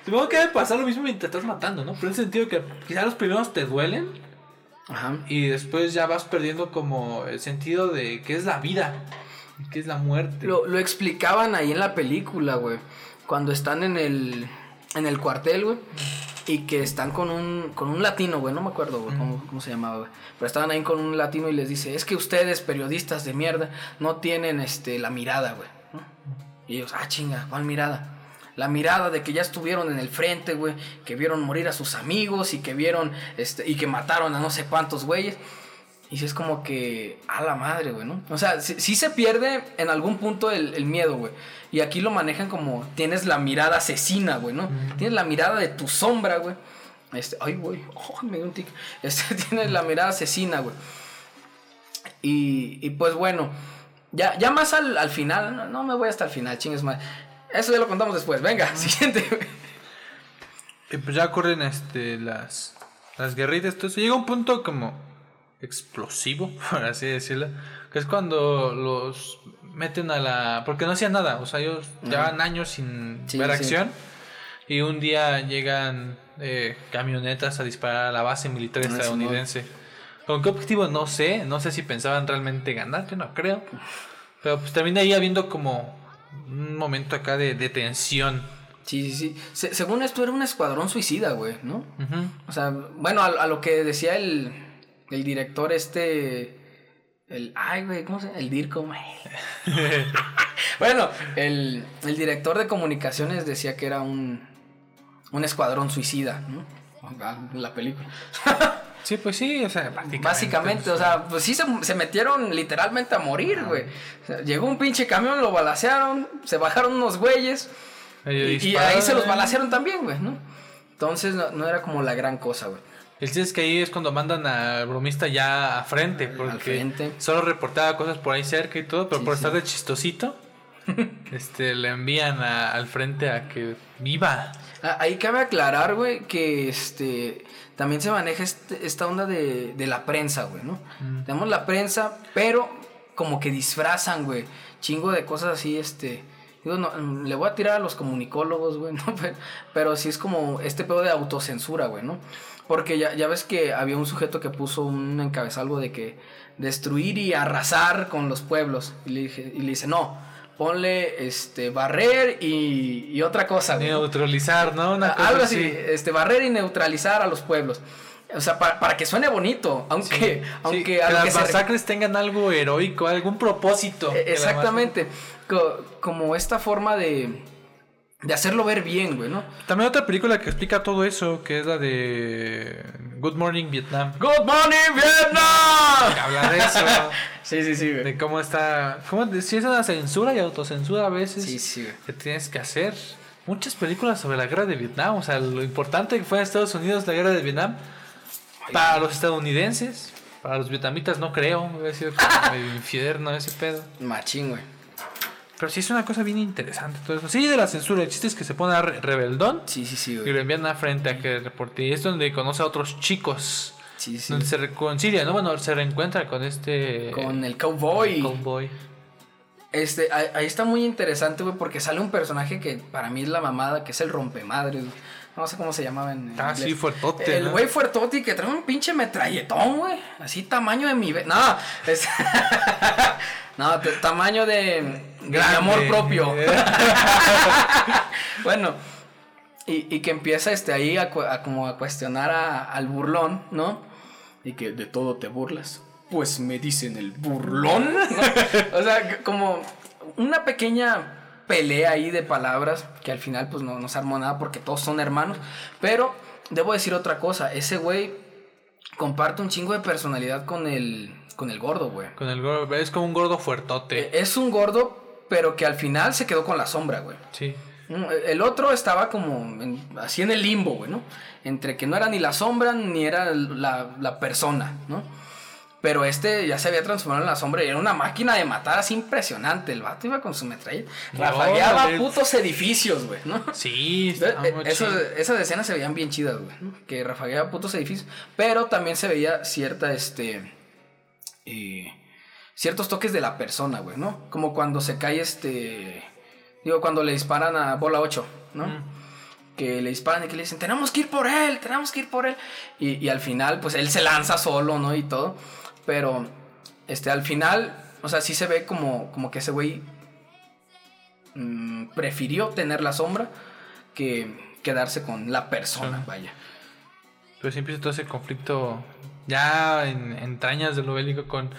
Speaker 2: Supongo que debe pasar lo mismo mientras estás matando, ¿no? Pero en el sentido que quizás los primeros te duelen. Ajá. Y después ya vas perdiendo como el sentido de qué es la vida. ¿Qué es la muerte?
Speaker 3: Lo, lo explicaban ahí en la película, güey cuando están en el, en el cuartel, güey. Y que están con un, con un latino, güey. No me acuerdo, güey, cómo, cómo, se llamaba, güey. Pero estaban ahí con un latino y les dice, es que ustedes, periodistas de mierda, no tienen este, la mirada, güey. Y ellos, ah, chinga, ¿cuál mirada? La mirada de que ya estuvieron en el frente, güey. Que vieron morir a sus amigos y que vieron, este, y que mataron a no sé cuántos güeyes. Y si es como que, a la madre, güey, ¿no? O sea, sí, se pierde en algún punto el, miedo, güey. Y aquí lo manejan como, tienes la mirada asesina, güey, ¿no? Tienes la mirada de tu sombra, güey. Este, ay, güey, oh, me dio un tic. Este, tienes la mirada asesina, güey. Y, y pues bueno, ya, ya más al, al final, no, me voy hasta el final, chingues más. Eso ya lo contamos después, venga, siguiente, güey.
Speaker 2: Y pues ya corren este, las, las guerritas, entonces llega un punto como explosivo, por así decirlo, que es cuando los meten a la... porque no hacían nada, o sea, ellos llevan años sin ver acción y un día llegan eh, camionetas a disparar a la base militar ah, estadounidense. ¿Con qué objetivo? No sé, no sé si pensaban realmente ganar, yo no creo. Pero pues termina ahí habiendo como un momento acá de, de tensión.
Speaker 3: Sí, sí, sí. según esto era un escuadrón suicida, güey, ¿no? O sea, bueno, a, lo que decía el, el director este... El, ay, güey, ¿cómo se llama? El DIRCO, bueno, el, el, director de comunicaciones decía que era un, un escuadrón suicida, ¿no? La película.
Speaker 2: sí, pues sí, o sea,
Speaker 3: básicamente. o sea, pues sí se, metieron literalmente a morir, güey. llegó un pinche camión, lo balacearon, se bajaron unos güeyes. Y, ahí se los balacearon también, güey, ¿no? Entonces no, no era como la gran cosa, güey.
Speaker 2: El chiste es que ahí es cuando mandan al bromista ya a frente, porque solo reportaba cosas por ahí cerca y todo, pero por estar de chistosito, este, le envían al frente a que viva.
Speaker 3: Ah, ahí cabe aclarar, güey, que este también se maneja este, esta onda de, la prensa, güey, ¿no? Mm. Tenemos la prensa, pero como que disfrazan, güey, chingo de cosas así, este... Digo, no, le voy a tirar a los comunicólogos, güey, ¿no? Pero, pero sí es como este pedo de autocensura, güey, ¿no? Porque ya, ya ves que había un sujeto que puso un encabezalgo de que destruir y arrasar con los pueblos. Y le, dije, y le dice, no, ponle este barrer y, y otra cosa.
Speaker 2: Neutralizar, ¿no? Una cosa
Speaker 3: Algo así, este barrer y neutralizar a los pueblos. O sea, para, para que suene bonito, aunque,
Speaker 2: Sí,
Speaker 3: aunque,
Speaker 2: que
Speaker 3: aunque
Speaker 2: las
Speaker 3: se-
Speaker 2: masacres tengan algo heroico, algún propósito.
Speaker 3: Exactamente, Co- como esta forma de, de hacerlo ver bien, güey, ¿no?
Speaker 2: También otra película que explica todo eso, que es la de Good Morning Vietnam.
Speaker 3: Good morning, Vietnam.
Speaker 2: Habla de eso,
Speaker 3: Sí, sí, sí, güey.
Speaker 2: de cómo está, cómo si es una censura y autocensura a veces
Speaker 3: Sí, sí, güey.
Speaker 2: que tienes que hacer. Muchas películas sobre la guerra de Vietnam, o sea, lo importante que fue en Estados Unidos la guerra de Vietnam. Para los estadounidenses, para los vietnamitas no creo, me a sido como medio infierno ese pedo.
Speaker 3: Machín, güey.
Speaker 2: Pero sí es una cosa bien interesante todo eso. Sí, de la censura, el chiste es que se pone a re- rebeldón
Speaker 3: Sí, sí, sí,
Speaker 2: y lo envían a frente a que reporte. Y es donde conoce a otros chicos,
Speaker 3: Sí, sí.
Speaker 2: donde se reconcilia, ¿no? Bueno, se reencuentra con este
Speaker 3: Con el cowboy.
Speaker 2: cowboy.
Speaker 3: Este, ahí, está muy interesante, güey, porque sale un personaje que para mí es la mamada, que es el rompemadres, güey. No sé cómo se llamaba en
Speaker 2: Ah,
Speaker 3: inglés.
Speaker 2: sí, fuertote,
Speaker 3: El
Speaker 2: ¿no?
Speaker 3: güey fuertote que trae un pinche metralletón, güey. Así tamaño de mi... No, es... no, tamaño de,
Speaker 2: Grande.
Speaker 3: amor propio. bueno, y, y que empieza este ahí a, como a cuestionar a- al burlón, ¿no? Y que de todo te burlas. Pues me dicen el burlón. ¿no? O sea, como una pequeña pelea ahí de palabras que al final pues no, no se armó nada porque todos son hermanos. Pero debo decir otra cosa, ese güey comparte un chingo de personalidad con el, con el gordo, güey.
Speaker 2: Con el gordo, es como un gordo fuertote.
Speaker 3: Eh, Es un gordo, pero que al final se quedó con la sombra, güey.
Speaker 2: Sí.
Speaker 3: Mm, El otro estaba como en- así en el limbo, güey, ¿no? Entre que no era ni la sombra ni era la, la persona, ¿no? Pero este ya se había transformado en la sombra y era una máquina de matar así impresionante. El vato iba con su metralla. Rafagueaba putos edificios, güey, ¿no?
Speaker 2: Sí, está
Speaker 3: eh, eso- esas escenas se veían bien chidas, güey. ¿no? Que rafagueaba putos edificios. Pero también se veía cierta, este. eh, ciertos toques de la persona, güey, ¿no? Como cuando se cae este. Digo, cuando le disparan a bola 8, ¿no?
Speaker 2: Mm.
Speaker 3: Que le disparan y que le dicen, tenemos que ir por él, tenemos que ir por él. Y, y al final, pues él se lanza solo, ¿no? Y todo. Pero, este, al final, o sea, sí se ve como, como que ese güey mm, prefirió tener la sombra que quedarse con la persona, vaya.
Speaker 2: Pero siempre todo ese conflicto ya en entrañas de lo bélico con...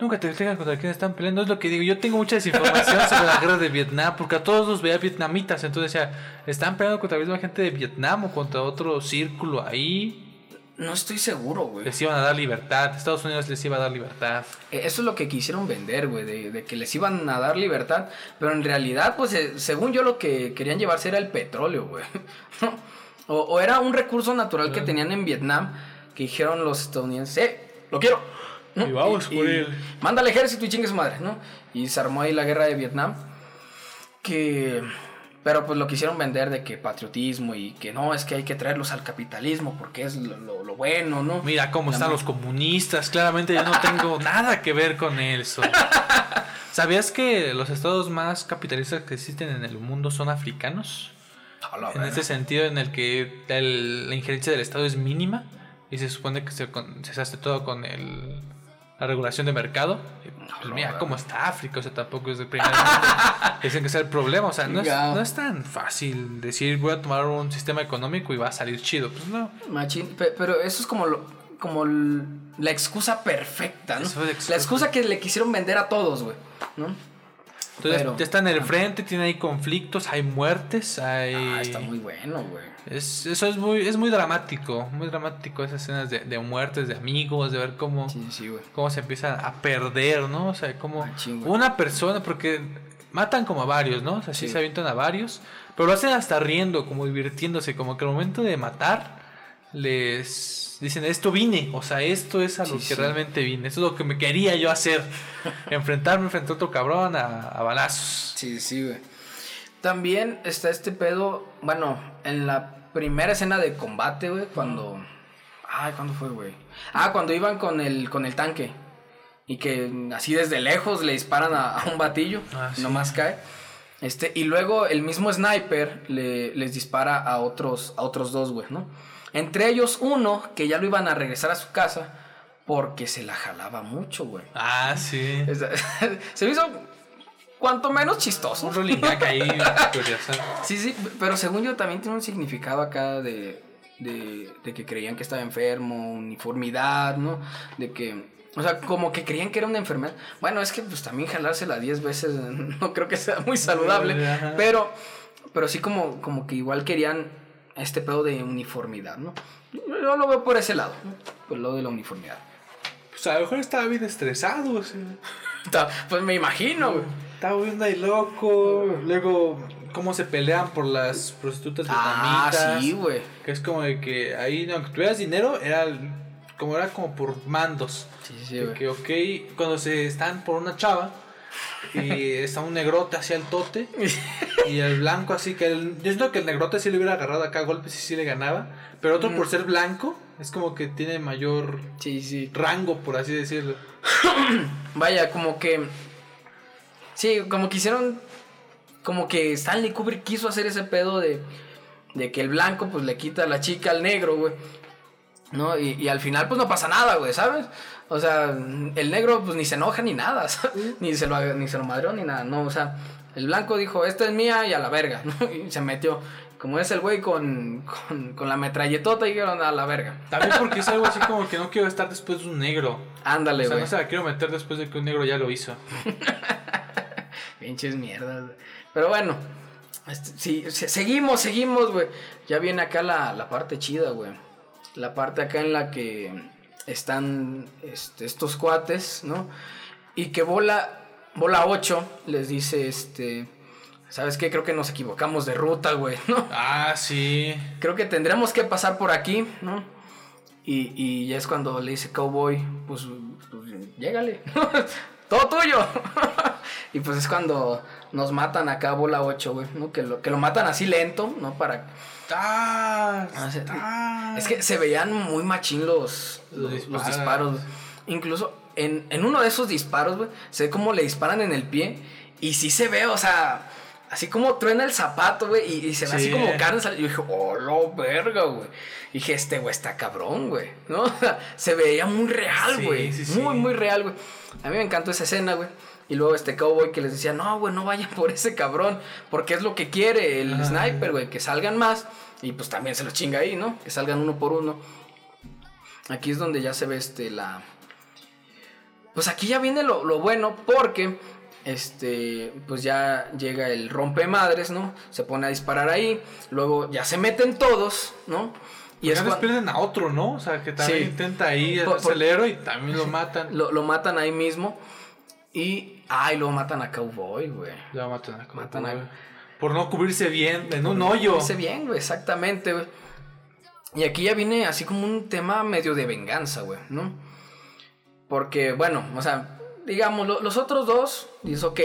Speaker 2: Nunca te explican contra quién están peleando. Es lo que digo. Yo tengo mucha desinformación sobre la guerra de Vietnam. Porque a todos los veía vietnamitas. Entonces decía, ¿están peleando contra la misma gente de Vietnam o contra otro círculo ahí?
Speaker 3: No estoy seguro, güey.
Speaker 2: Les iban a dar libertad. Estados Unidos les iba a dar libertad.
Speaker 3: Eh, Eso es lo que quisieron vender, güey, de, de que les iban a dar libertad, pero en realidad, pues, eh, según yo, lo que querían llevarse era el petróleo, güey. o, o era un recurso natural que tenían en Vietnam, que dijeron los estadounidenses, ¡eh, lo quiero! ¿No?
Speaker 2: Y vamos por él.
Speaker 3: Manda al ejército y chingue su madre, ¿no? Y se armó ahí la guerra de Vietnam, que... Pero pues lo quisieron vender de que patriotismo y que no, es que hay que traerlos al capitalismo porque es lo, lo- lo bueno, ¿no?
Speaker 2: Mira cómo
Speaker 3: La
Speaker 2: están los comunistas. Claramente yo no tengo nada que ver con eso. ¿Sabías que los estados más capitalistas que existen en el mundo son africanos? En
Speaker 3: verga.
Speaker 2: este sentido en el que el- la injerencia del Estado es mínima y se supone que se, se hace todo con el, la regulación de mercado. Pues, mira cómo está África, o sea, tampoco es de primer mundo. Dicen que es el problema, o sea, no es, no es tan fácil decir voy a tomar un sistema económico y va a salir chido. Pues no.
Speaker 3: Machín, pe- pero eso es como lo, como la excusa perfecta, ¿no?
Speaker 2: Eso es excusa.
Speaker 3: La excusa que le quisieron vender a todos, güey, ¿no?
Speaker 2: Entonces
Speaker 3: Pero-
Speaker 2: ya está en el frente, tiene ahí conflictos, hay muertes, hay...
Speaker 3: Ah, está muy bueno, güey.
Speaker 2: Es, eso es muy, es muy dramático, muy dramático esas escenas de, de muertes, de amigos, de ver cómo,
Speaker 3: Sí, sí, güey.
Speaker 2: cómo se empiezan a perder, ¿no? O sea, como
Speaker 3: güey.
Speaker 2: una persona, porque matan como a varios, ¿no? O sea, sí,
Speaker 3: Sí.
Speaker 2: se avientan a varios, pero lo hacen hasta riendo, como divirtiéndose, como que al momento de matar les dicen, esto vine, o sea, esto es a lo
Speaker 3: Sí,
Speaker 2: que
Speaker 3: sí.
Speaker 2: realmente vine, esto es lo que me quería yo hacer, enfrentarme frente a otro cabrón a, a balazos.
Speaker 3: Sí, sí, güey. También está este pedo, bueno, en la primera escena de combate, güey, cuando... Ay, ¿cuándo fue, güey? Ah, cuando iban con el, con el tanque. Y que así desde lejos le disparan a, a un batillo.
Speaker 2: Ah, sí.
Speaker 3: Nomás cae. Este, y luego el mismo sniper le, les dispara a otros, a otros dos, güey, ¿no? Entre ellos uno que ya lo iban a regresar a su casa porque se la jalaba mucho, güey.
Speaker 2: Ah, sí.
Speaker 3: Se me hizo cuanto menos chistoso.
Speaker 2: Un rolling gag ahí, curioso.
Speaker 3: Sí, sí, pero según yo también tiene un significado acá de, de, de que creían que estaba enfermo, uniformidad, ¿no? De que, o sea, como que creían que era una enfermedad. Bueno, es que pues también jalársela 10 veces no creo que sea muy saludable, pero, pero sí como, como que igual querían este pedo de uniformidad, ¿no? Yo lo veo por ese lado, ¿no? por lo de la uniformidad.
Speaker 2: Pues a lo mejor estaba bien estresado, o sea.
Speaker 3: Pues me imagino, güey.
Speaker 2: Estaba viendo ahí loco. Luego, cómo se pelean por las prostitutas
Speaker 3: Ah,
Speaker 2: vietnamitas.
Speaker 3: sí, güey.
Speaker 2: Que es como de que ahí, no, que tuvieras dinero, era el- como era como por mandos.
Speaker 3: Sí, sí, güey.
Speaker 2: que, ok, cuando se están por una chava y está un negrote hacia el tote y el blanco así que el, yo siento que el negrote sí le hubiera agarrado acá a golpes y sí le ganaba, pero otro por ser blanco es como que tiene mayor
Speaker 3: Sí, sí.
Speaker 2: rango, por así decirlo.
Speaker 3: Vaya, como que. Sí, como que hicieron. Como que Stanley Kubrick quiso hacer ese pedo de. De que el blanco, pues le quita a la chica al negro, güey. ¿No? Y, y al final, pues no pasa nada, güey, ¿sabes? O sea, el negro, pues ni se enoja ni nada, ¿sabes? Ni se lo, ni se lo madreó ni nada, ¿no? O sea, el blanco dijo, esta es mía y a la verga, ¿no? Y se metió. Como es el güey con, con, con la metralletota, dijeron a la verga.
Speaker 2: También porque es algo así como que no quiero estar después de un negro.
Speaker 3: Ándale,
Speaker 2: O sea,
Speaker 3: güey.
Speaker 2: no se la quiero meter después de que un negro ya lo hizo.
Speaker 3: Pinches mierdas. güey. Pero bueno, este, sí, se- seguimos, seguimos, güey. Ya viene acá la, la parte chida, güey. La parte acá en la que están este, estos cuates, ¿no? Y que bola, bola 8 les dice, este, ¿sabes qué? Creo que nos equivocamos de ruta, güey, ¿no?
Speaker 2: Ah, sí.
Speaker 3: Creo que tendremos que pasar por aquí, ¿no? Y, y ya es cuando le dice Cowboy, pues, pues llégale, todo tuyo. y pues es cuando nos matan acá bola 8, güey, ¿no? Que lo, que lo matan así lento, ¿no? Para...
Speaker 2: Ah.
Speaker 3: Es que se veían muy machín los,
Speaker 2: Los
Speaker 3: los, los
Speaker 2: disparos.
Speaker 3: Incluso en, en uno de esos disparos, güey, se ve cómo le disparan en el pie. Y sí se ve, o sea, así como truena el zapato, güey. Y, y se ve así
Speaker 2: Sí.
Speaker 3: como carne. yo dije, oh, lo verga, güey. Dije, este güey está cabrón, güey. ¿No? Se veía muy real, güey.
Speaker 2: sí, sí.
Speaker 3: Muy, muy real, güey. A mí me encantó esa escena, güey. Y luego este cowboy que les decía, no, güey, no vayan por ese cabrón. Porque es lo que quiere el sniper, güey. Que salgan más. Y pues también se los chinga ahí, ¿no? Que salgan uno por uno. Aquí es donde ya se ve este la. Pues aquí ya viene lo, lo bueno porque. Este. Pues ya llega el rompemadres, ¿no? Se pone a disparar ahí. Luego ya se meten todos, ¿no? Y
Speaker 2: Y
Speaker 3: es
Speaker 2: antes
Speaker 3: cuan-
Speaker 2: pierden a otro, ¿no? O sea, que también
Speaker 3: Sí.
Speaker 2: intenta ahí
Speaker 3: Por-
Speaker 2: héroe y también lo matan.
Speaker 3: lo, lo matan ahí mismo. Y. Ay, luego matan a Cowboy, güey.
Speaker 2: Ya matan a
Speaker 3: Matan a-
Speaker 2: güey. Por no cubrirse bien en un hoyo.
Speaker 3: Dice bien, güey, exactamente, güey. Y aquí ya viene así como un tema medio de venganza, güey, ¿no? Porque, bueno, o sea, digamos, lo- los otros dos, dices, ok,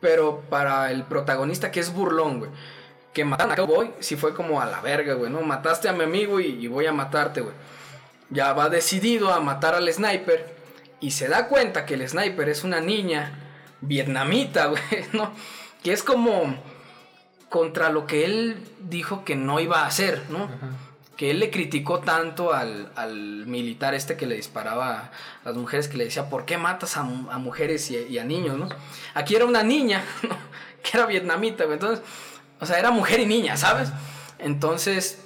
Speaker 3: pero para el protagonista que es burlón, güey, que matan a Cowboy, sí fue como a la verga, güey, ¿no? Mataste a mi amigo y, y voy a matarte, güey. Ya va decidido a matar al sniper y se da cuenta que el sniper es una niña vietnamita, güey, ¿no? Que es como contra lo que él dijo que no iba a hacer, ¿no? Que él le criticó tanto al, al militar este que le disparaba a las mujeres, que le decía, ¿por qué matas a, mu- a mujeres y, y a niños, no? Aquí era una niña, ¿no? que era vietnamita, güey. Entonces, o sea, era mujer y niña, ¿sabes? Entonces,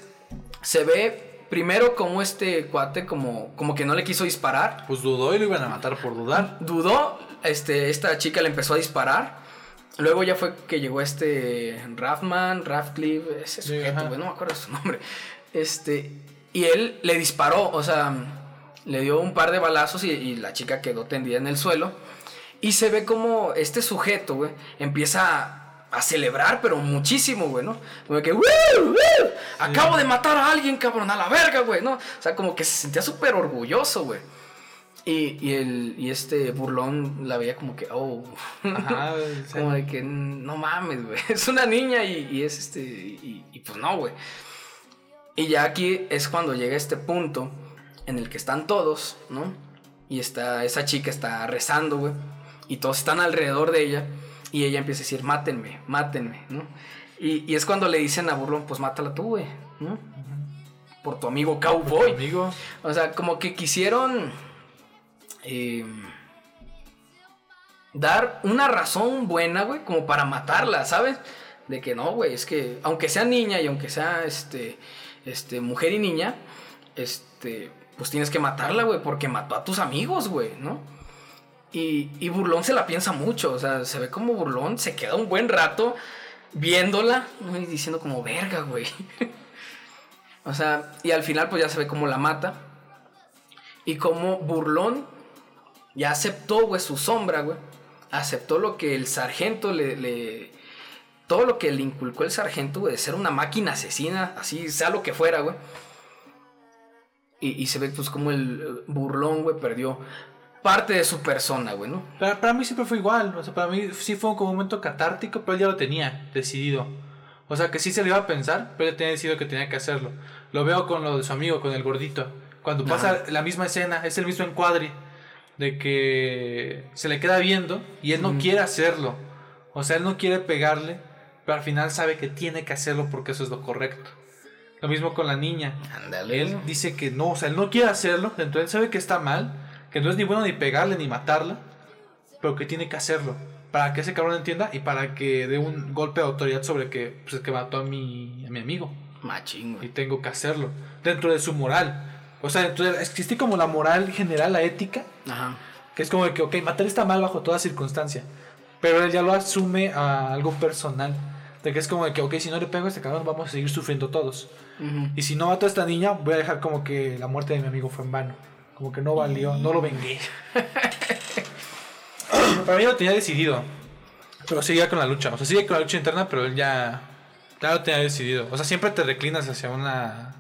Speaker 3: se ve primero como este cuate como, como que no le quiso disparar.
Speaker 2: Pues dudó y lo iban a matar por dudar.
Speaker 3: Dudó, este, esta chica le empezó a disparar. Luego ya fue que llegó este Raffman, Radcliffe, ese
Speaker 2: Sí,
Speaker 3: sujeto, güey, no me acuerdo su nombre. Este, y él le disparó, o sea, le dio un par de balazos y, y la chica quedó tendida en el suelo. Y se ve como este sujeto, güey, empieza a, celebrar, pero muchísimo, güey, ¿no? Como que, ¡Woo! ¡Woo! Acabo de matar a alguien, cabrón, a la verga, güey, ¿no? O sea, como que se sentía súper orgulloso, güey. Y, y, el, y este burlón la veía como que, oh,
Speaker 2: Ajá,
Speaker 3: como de que no mames, güey. Es una niña y, y es este. Y, y pues no, güey. Y ya aquí es cuando llega este punto en el que están todos, ¿no? Y está, esa chica está rezando, güey. Y todos están alrededor de ella. Y ella empieza a decir, mátenme, mátenme, ¿no? Y, y es cuando le dicen a Burlón, pues mátala tú, güey, ¿no? Por tu amigo cowboy.
Speaker 2: amigo.
Speaker 3: O sea, como que quisieron. eh, dar una razón buena, güey, como para matarla, ¿sabes? De que no, güey, es que aunque sea niña y aunque sea este, este, mujer y niña, este, pues tienes que matarla, güey, porque mató a tus amigos, güey, ¿no? Y, y Burlón se la piensa mucho, o sea, se ve como Burlón se queda un buen rato viéndola y diciendo como verga, güey. o sea, y al final pues ya se ve como la mata. Y como Burlón ya aceptó, güey, su sombra, güey. Aceptó lo que el sargento le, Todo lo que le inculcó el sargento, güey, de ser una máquina asesina, así sea lo que fuera, güey. Y, se ve pues como el burlón, güey, perdió parte de su persona, güey, ¿no?
Speaker 2: Para, para mí siempre fue igual, o sea, para mí sí fue como un momento catártico, pero él ya lo tenía decidido. O sea, que sí se lo iba a pensar, pero él tenía decidido que tenía que hacerlo. Lo veo con lo de su amigo, con el gordito. Cuando pasa la misma escena, es el mismo encuadre de que se le queda viendo y él no quiere hacerlo. O sea, él no quiere pegarle, pero al final sabe que tiene que hacerlo porque eso es lo correcto. Lo mismo con la niña.
Speaker 3: Ándale.
Speaker 2: Él dice que no, o sea, él no quiere hacerlo, entonces él sabe que está mal, que no es ni bueno ni pegarle ni matarla, pero que tiene que hacerlo. Para que ese cabrón entienda y para que dé un golpe de autoridad sobre que, pues, que mató a mi, a mi amigo.
Speaker 3: Machín,
Speaker 2: Y tengo que hacerlo. Dentro de su moral. O sea, entonces existe como la moral general, la ética.
Speaker 3: Ajá.
Speaker 2: Que es como que, ok, matar está mal bajo toda circunstancia. Pero él ya lo asume a algo personal. De que es como de que, ok, si no le pego a este cabrón, vamos a seguir sufriendo todos. Y si no mato a esta niña, voy a dejar como que la muerte de mi amigo fue en vano. Como que no valió, no lo vengué. Para mí lo tenía decidido. Pero seguía con la lucha. O sea, sigue con la lucha interna, pero él ya, ya lo tenía decidido. O sea, siempre te reclinas hacia una.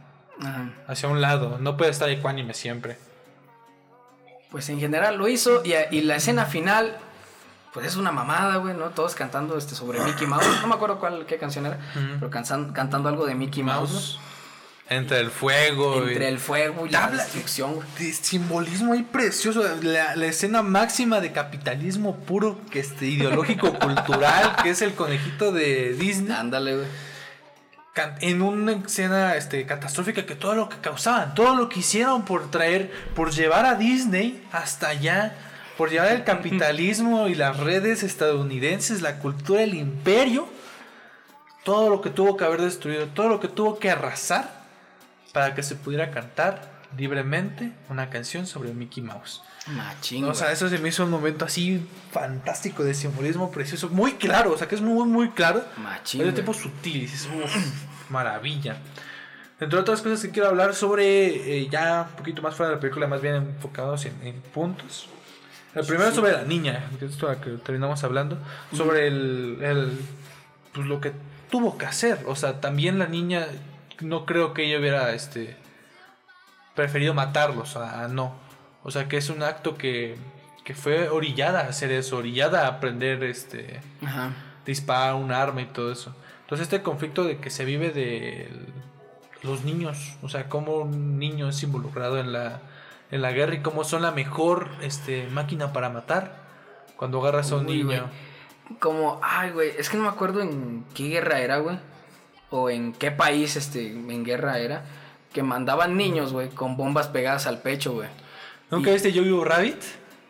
Speaker 2: Hacia un lado. No puedes estar ecuánime siempre.
Speaker 3: Pues en general lo hizo. Y, y la escena final pues es una mamada, güey, ¿no? Todos cantando este, sobre Mickey Mouse. No me acuerdo cuál, qué canción era, pero cantando algo de Mickey Mouse.
Speaker 2: Entre el fuego.
Speaker 3: Entre el fuego y la destrucción, güey.
Speaker 2: De simbolismo ahí precioso. La, escena máxima de capitalismo puro, que este, ideológico, cultural, que es el conejito de Disney.
Speaker 3: Ándale, güey.
Speaker 2: En una escena este, catastrófica que todo lo que causaban, todo lo que hicieron por traer, por llevar a Disney hasta allá por llevar el capitalismo y las redes estadounidenses, la cultura, el imperio, todo lo que tuvo que haber destruido, todo lo que tuvo que arrasar para que se pudiera cantar libremente una canción sobre Mickey Mouse.
Speaker 3: Machín.
Speaker 2: O sea, eso se me hizo un momento así fantástico de simbolismo precioso, muy claro, o sea, que es muy, muy claro.
Speaker 3: Machín.
Speaker 2: Pero de tipo sutil, dices, maravilla. Entre otras cosas que quiero hablar sobre, eh, ya un poquito más fuera de la película, más bien enfocados en puntos. El primero es sobre la niña, que es esto que terminamos hablando, sobre el, el pues lo que tuvo que hacer. O sea, también la niña, no creo que ella hubiera este preferido matarlos, a, no. O sea, que es un acto que, que fue orillada a hacer eso, orillada a aprender este disparar un arma y todo eso. Entonces este conflicto de que se vive de los niños, o sea, cómo un niño es involucrado en la en la guerra y cómo son la mejor este, máquina para matar cuando agarras a un niño.
Speaker 3: Como, ay, güey, es que no me acuerdo en qué guerra era, güey. O en qué país este, en guerra era. Que mandaban niños, güey, con bombas pegadas al pecho, güey.
Speaker 2: ¿Nunca viste Jojo Rabbit?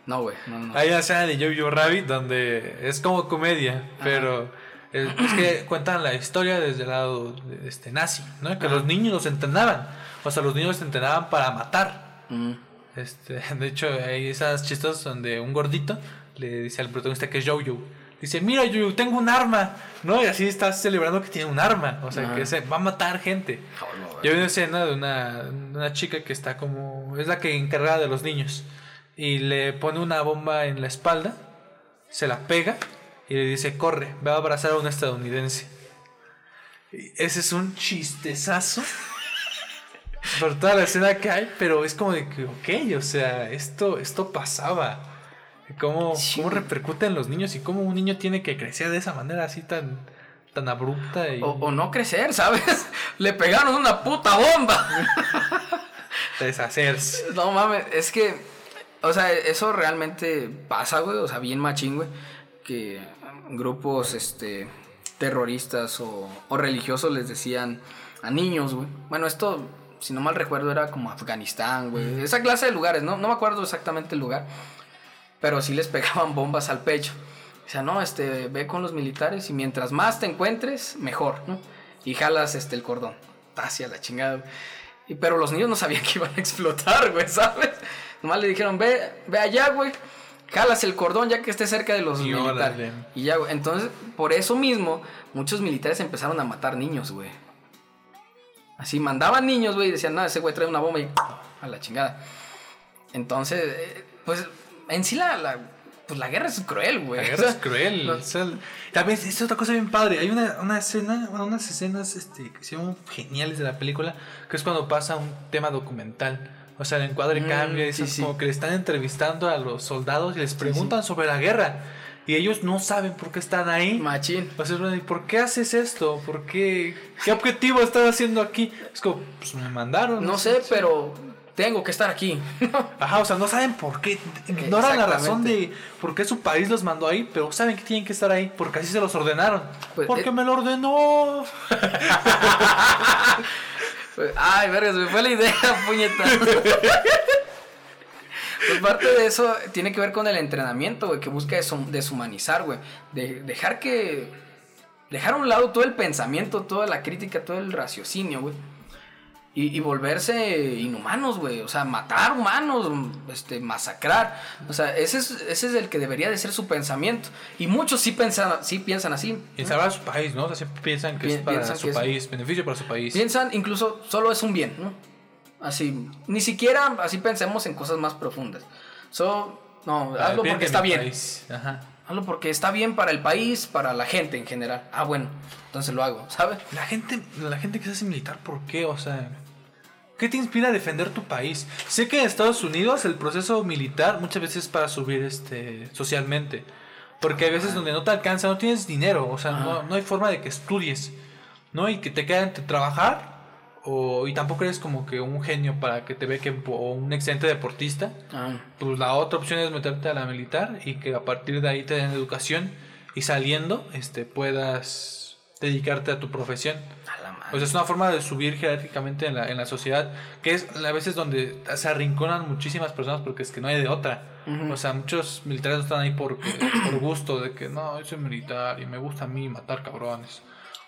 Speaker 3: No, güey, no, no.
Speaker 2: Hay una escena de Jojo Rabbit donde es como comedia, pero es, que cuentan la historia desde el lado este nazi, ¿no? Que los niños los entrenaban. O sea, los niños los entrenaban para matar. Mm. Este, de hecho, hay esas chistos donde un gordito le dice al protagonista que es Jojo. Dice, mira Jojo, tengo un arma. ¿No? Y así está celebrando que tiene un arma. O sea, que se va a matar gente. Oh, Yo vi una escena de una, una chica que está como... Es la que encargada de los niños. Y le pone una bomba en la espalda. Se la pega. Y le dice, corre, va a abrazar a un estadounidense. ese es un chistezazo por toda la escena que hay, pero es como de que, ok, o sea, esto, esto pasaba. ¿Cómo, ¿Cómo repercute en los niños y cómo un niño tiene que crecer de esa manera así tan, tan abrupta? Y...
Speaker 3: O, no crecer, ¿sabes? Le pegaron una puta bomba.
Speaker 2: Deshacerse.
Speaker 3: No mames, es que, o sea, eso realmente pasa, güey, o sea, bien machín, güey, que grupos, este, terroristas o, o religiosos les decían a niños, güey. Bueno, esto si no mal recuerdo, era como Afganistán, güey. Esa clase de lugares, ¿no? No me acuerdo exactamente el lugar. Pero sí les pegaban bombas al pecho. O sea, no, este, ve con los militares y mientras más te encuentres, mejor, ¿no? Y jalas este, el cordón. Hacia la chingada. Y, pero los niños no sabían que iban a explotar, güey, ¿sabes? Nomás le dijeron, ve, ve allá, güey. Jalas el cordón ya que esté cerca de los
Speaker 2: Y
Speaker 3: militares.
Speaker 2: órale.
Speaker 3: Y ya, güey. Entonces, por eso mismo, muchos militares empezaron a matar niños, güey. Así, mandaban niños, güey, y decían, no, ese güey trae una bomba y a la chingada. Entonces, eh, pues, en sí la, la, pues, la guerra es cruel, güey.
Speaker 2: La
Speaker 3: O
Speaker 2: guerra
Speaker 3: sea,
Speaker 2: es cruel.
Speaker 3: no-
Speaker 2: o sea, También es otra cosa bien padre. Hay una, una escena, bueno, unas escenas este, que se llaman geniales de la película, que es cuando pasa un tema documental. O sea, el encuadre
Speaker 3: Mm,
Speaker 2: cambia y
Speaker 3: sí,
Speaker 2: es
Speaker 3: sí.
Speaker 2: como que le están entrevistando a los soldados y les preguntan sobre la guerra. Y ellos no saben por qué están ahí.
Speaker 3: Machín.
Speaker 2: O sea, ¿y por qué haces esto? ¿Por qué? ¿Qué objetivo estás haciendo aquí? Es como, pues me mandaron.
Speaker 3: No sé, pero tengo que estar aquí.
Speaker 2: Ajá, o sea, no saben por qué. Ignoran la razón de por qué su país los mandó ahí, pero saben que tienen que estar ahí porque así se los ordenaron.
Speaker 3: Pues,
Speaker 2: porque
Speaker 3: eh,
Speaker 2: me lo ordenó.
Speaker 3: Ay, vergas, me fue la idea, puñeta. Pues parte de eso tiene que ver con el entrenamiento, güey, que busca deshumanizar, güey. De, dejar que. Dejar a un lado todo el pensamiento, toda la crítica, todo el raciocinio, güey. Y, y volverse inhumanos, güey. O sea, matar humanos, este, masacrar. O sea, ese es, ese es el que debería de ser su pensamiento. Y muchos sí piensan, sí piensan así.
Speaker 2: Y salvar su país, ¿no? O sea, piensan que
Speaker 3: Pi-
Speaker 2: es para su
Speaker 3: es-
Speaker 2: país, beneficio para su país.
Speaker 3: Piensan incluso solo es un bien, ¿no? Así, ni siquiera así pensemos en cosas más profundas. So, no, hazlo porque está bien.
Speaker 2: Ajá.
Speaker 3: Hazlo porque está bien para el país, para la gente en general. Ah, bueno, entonces lo hago, ¿sabes?
Speaker 2: La gente, la gente que se hace militar, ¿por qué? O sea, ¿qué te inspira a defender tu país? Sé que en Estados Unidos el proceso militar muchas veces es para subir este socialmente. Porque hay veces donde no te alcanza, no tienes dinero, o sea, no, no hay forma de que estudies, ¿no? Y que te queda entre trabajar o, y tampoco eres como que un genio para que te bequen o un excelente deportista.
Speaker 3: Ah,
Speaker 2: Pues la otra opción es meterte a la militar y que a partir de ahí te den educación y saliendo este puedas dedicarte a tu profesión. O sea, es una forma de subir jerárquicamente en la, en la sociedad, que es a veces donde se arrinconan muchísimas personas porque es que no hay de otra. O sea, muchos militares no están ahí por, por gusto, de que no, yo soy militar y me gusta a mí matar cabrones.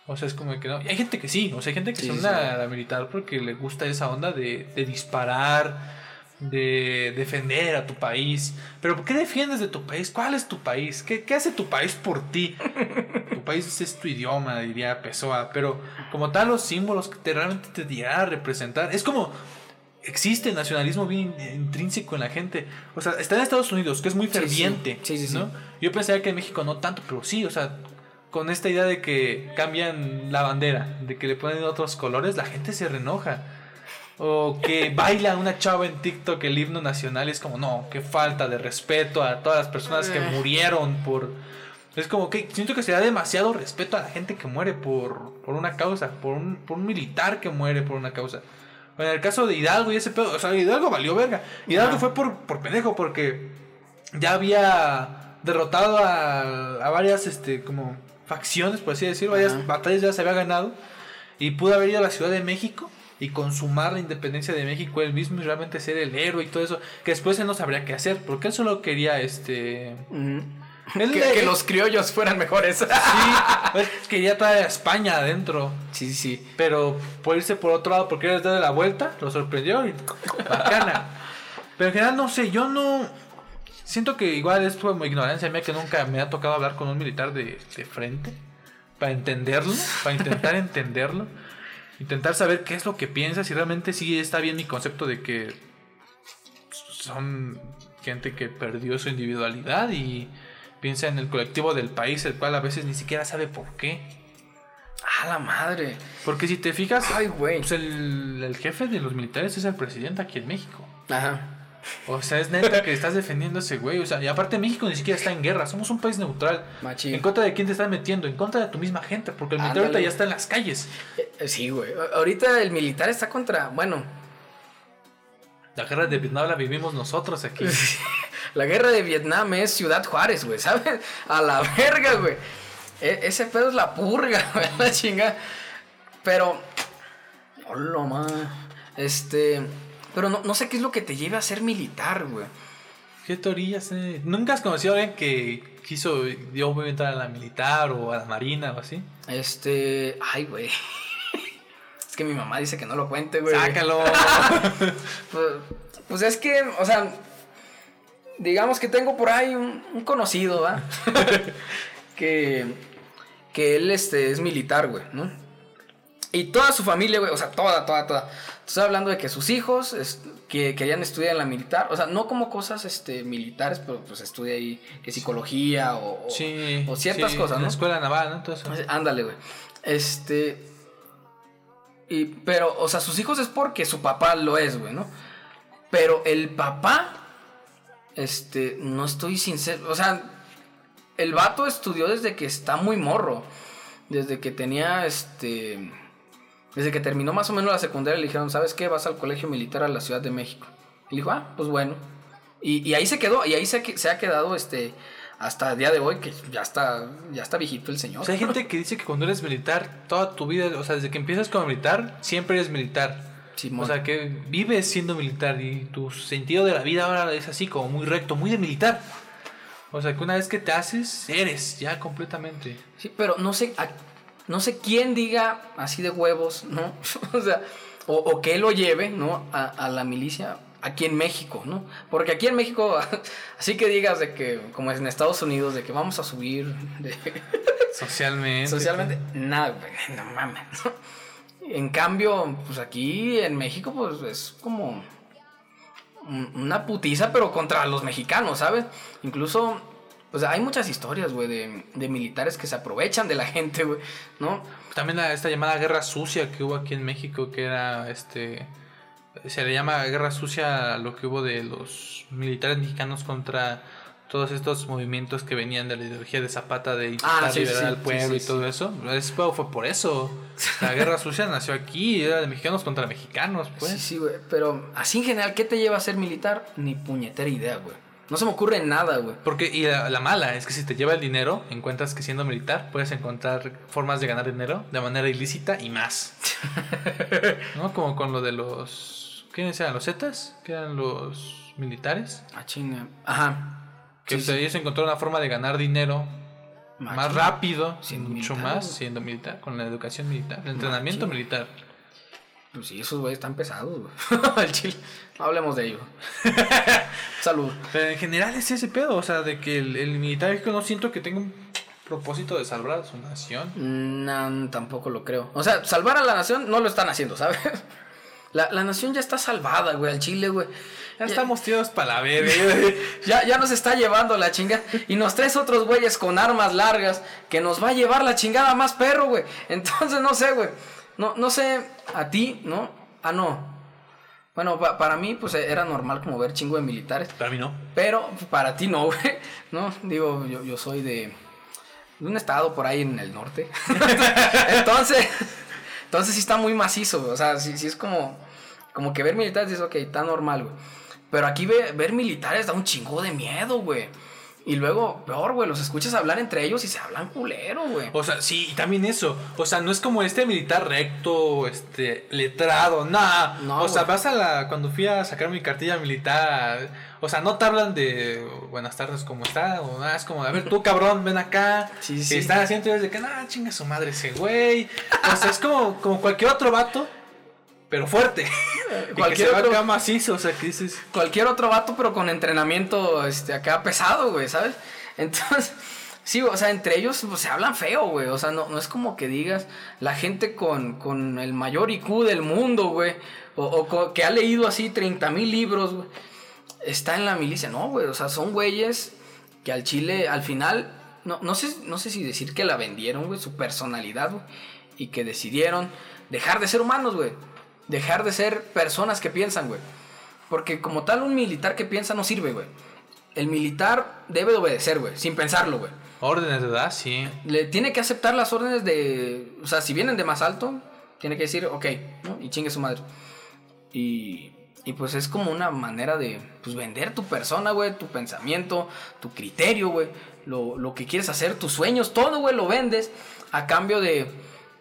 Speaker 2: O sea, es como que no. Y hay gente que sí, o sea, hay gente que
Speaker 3: Sí,
Speaker 2: se
Speaker 3: sí,
Speaker 2: une
Speaker 3: sí.
Speaker 2: a la militar porque le gusta esa onda de, de disparar, de defender a tu país. Pero ¿por qué defiendes de tu país? ¿Cuál es tu país? ¿Qué, qué hace tu país por ti? tu país es tu idioma, diría Pessoa. Pero como tal, los símbolos que te, realmente te dirán a representar. Es como. Existe el nacionalismo bien intrínseco en la gente. O sea, está en Estados Unidos, que es muy ferviente.
Speaker 3: Sí, sí, sí.
Speaker 2: ¿no? Yo pensaría que en México no tanto, pero sí, o sea, con esta idea de que cambian la bandera, de que le ponen otros colores, la gente se renoja. O que baila una chava en TikTok el himno nacional y es como, no, qué falta de respeto a todas las personas que murieron por... Es como que siento que se da demasiado respeto a la gente que muere por, por una causa, por un, por un militar que muere por una causa. En el caso de Hidalgo y ese pedo, o sea, Hidalgo valió verga. Hidalgo fue por, por pendejo, porque ya había derrotado a, a varias, este, como facciones, por así decirlo, varias batallas ya se había ganado. Y pudo haber ido a la Ciudad de México y consumar la independencia de México él mismo y realmente ser el héroe y todo eso. Que después él no sabría qué hacer, porque él solo quería, este... Él,
Speaker 3: que, los criollos fueran mejores.
Speaker 2: Sí, él quería traer a España adentro.
Speaker 3: sí, sí.
Speaker 2: Pero por irse por otro lado, porque él darle la vuelta, lo sorprendió y bacana. Pero en general, no sé, yo no. Siento que igual es como ignorancia mía que nunca me ha tocado hablar con un militar de, de frente. Para entenderlo, para intentar entenderlo. Intentar saber qué es lo que piensa, si realmente sí está bien mi concepto de que son gente que perdió su individualidad y piensa en el colectivo del país, el cual a veces ni siquiera sabe por qué.
Speaker 3: A la madre.
Speaker 2: Porque si te fijas,
Speaker 3: Ay,
Speaker 2: pues el, el jefe de los militares es el presidente aquí en México.
Speaker 3: Ajá.
Speaker 2: O sea, es neta que estás defendiendo a ese güey. O sea, y aparte México ni siquiera está en guerra. Somos un país neutral.
Speaker 3: Machín.
Speaker 2: ¿En contra de quién te estás metiendo? En contra de tu misma gente. Porque el militar ahorita ya está en las calles.
Speaker 3: Eh, eh, Sí, güey. Ahorita el militar está contra. Bueno,
Speaker 2: La guerra de Vietnam la vivimos nosotros aquí.
Speaker 3: la guerra de Vietnam es Ciudad Juárez, güey, ¿sabes? A la verga, güey. E- ese pedo es la purga, güey, la chinga. Pero. Hola, ma. Este. Pero no, no sé qué es lo que te lleve a ser militar, güey.
Speaker 2: ¿Qué teorías? eh? ¿Nunca has conocido a alguien que quiso, yo voy a entrar a la militar o a la marina o así?
Speaker 3: Este. Ay, güey. Es que mi mamá dice que no lo cuente, güey.
Speaker 2: Sácalo.
Speaker 3: Pues, pues es que, o sea, digamos que tengo por ahí un, un conocido, ¿va? que, que él este, es militar, güey, ¿no? Y toda su familia, güey, o sea, toda, toda, toda. Estoy hablando de que sus hijos es- que querían estudiar en la militar, o sea, no como cosas este, militares, pero pues estudia ahí que psicología o, o-
Speaker 2: sí.
Speaker 3: o ciertas
Speaker 2: sí,
Speaker 3: cosas, ¿no?
Speaker 2: la escuela naval, ¿no? Todo eso.
Speaker 3: Ándale, güey. Este. Y, pero, o sea, sus hijos es porque su papá lo es, güey, ¿no? Pero el papá. Este, no estoy sincero. O sea, el vato estudió desde que está muy morro. Desde que tenía, este. Desde que terminó más o menos la secundaria, le dijeron, ¿sabes qué? Vas al colegio militar a la Ciudad de México. Y dijo, ah, pues bueno. Y, y ahí se quedó, y ahí se, se ha quedado, este. Hasta el día de hoy, que ya está, ya está viejito el señor.
Speaker 2: O sea, hay gente que dice que cuando eres militar, toda tu vida, o sea, desde que empiezas como militar, siempre eres militar.
Speaker 3: Simón.
Speaker 2: O sea, que vives siendo militar y tu sentido de la vida ahora es así, como muy recto, muy de militar. O sea, que una vez que te haces, eres ya completamente.
Speaker 3: Sí, pero no sé, no sé quién diga así de huevos, ¿no? o sea, o, o que lo lleve, ¿no? A, a la milicia aquí en México, ¿no? Porque aquí en México, así que digas de que, como es en Estados Unidos, de que vamos a subir de-
Speaker 2: Socialmente.
Speaker 3: socialmente, nada, no mames. ¿no? En cambio, pues aquí en México, pues es como un- una putiza, pero contra los mexicanos, ¿sabes? Incluso, pues hay muchas historias, güey, de, de militares que se aprovechan de la gente, güey, ¿no?
Speaker 2: También la- esta llamada guerra sucia que hubo aquí en México, que era este. Se le llama guerra sucia a lo que hubo de los militares mexicanos contra todos estos movimientos que venían de la ideología de Zapata de intentar
Speaker 3: Ah, sí,
Speaker 2: liberar
Speaker 3: sí,
Speaker 2: al pueblo
Speaker 3: sí,
Speaker 2: y todo eso. Es- fue por eso. La guerra sucia nació aquí, era de mexicanos contra mexicanos, pues.
Speaker 3: Sí, sí, güey, pero así en general, ¿qué te lleva a ser militar? Ni puñetera idea, güey. No se me ocurre nada, güey.
Speaker 2: Porque, y la, la mala es que si te lleva el dinero, encuentras que siendo militar puedes encontrar formas de ganar dinero de manera ilícita y más. ¿No? Como con lo de los. ¿Quiénes eran? ¿Los Zetas? Que eran los militares.
Speaker 3: Ah, chinga. Ajá.
Speaker 2: Que
Speaker 3: Sí,
Speaker 2: sea,
Speaker 3: sí.
Speaker 2: ellos encontraron una forma de ganar dinero más rápido, mucho
Speaker 3: militar,
Speaker 2: más siendo militar, con la educación militar, el entrenamiento militar.
Speaker 3: Pues sí, esos güeyes están pesados, güey. Al chile. No hablemos de ello. Salud.
Speaker 2: Pero en general es ese pedo, o sea, de que el, el militar es que no siento que tenga un propósito de salvar a su nación.
Speaker 3: No, tampoco lo creo. O sea, salvar a la nación no lo están haciendo, ¿sabes? La, la nación ya está salvada, güey, al chile, güey.
Speaker 2: Ya estamos tirados para la verga.
Speaker 3: Ya, ya nos está llevando la chingada. Y nos traes otros güeyes con armas largas que nos va a llevar la chingada más perro, güey. Entonces, no sé, güey. No, no sé, a ti, ¿no? Ah, no. Bueno, pa- para mí, pues era normal como ver chingo de militares.
Speaker 2: Para mí no.
Speaker 3: Pero para ti no, güey. No, digo, yo, yo soy de, de un estado por ahí en el norte. entonces, entonces sí está muy macizo, güey. O sea, sí, sí es como, como que ver militares dices, ok, está normal, güey. Pero aquí ve- ver militares da un chingo de miedo, güey. Y luego, peor, güey, los escuchas hablar entre ellos y se hablan culero, güey.
Speaker 2: O sea, sí, y también eso. O sea, no es como este militar recto, este, letrado, nada.
Speaker 3: No,
Speaker 2: o sea, vas a la. Cuando fui a sacar mi cartilla militar. O sea, no te hablan de buenas tardes, ¿cómo está? O nada, es como, a ver, tú cabrón, ven acá.
Speaker 3: Sí, sí.
Speaker 2: están haciendo desde que, nada, chinga su madre ese güey. O sea, es como, como cualquier otro vato, pero fuerte.
Speaker 3: Cualquier
Speaker 2: que se
Speaker 3: otro-
Speaker 2: acá macizo, o sea, que dices.
Speaker 3: cualquier otro vato, pero con entrenamiento este, acá pesado, güey, ¿sabes? Entonces, sí, o sea, entre ellos pues, se hablan feo, güey. O sea, no, no es como que digas la gente con, con el mayor IQ del mundo, güey. O, que ha leído así 30 mil libros, güey. Está en la milicia. No, güey. O sea, son güeyes que al chile, al final, no, no, sé, no sé si decir que la vendieron, güey, su personalidad, güey. Y que decidieron dejar de ser humanos, güey. Dejar de ser personas que piensan, güey. Porque como tal, un militar que piensa no sirve, güey. El militar debe de obedecer, güey, sin pensarlo, güey.
Speaker 2: Órdenes de edad, sí.
Speaker 3: Le tiene que aceptar las órdenes de... O sea, si vienen de más alto, tiene que decir, ok, ¿no? Y chingue su madre. Y, y pues es como una manera de pues, vender tu persona, güey, tu pensamiento, tu criterio, güey. Lo, lo que quieres hacer, tus sueños, todo, güey, lo vendes a cambio de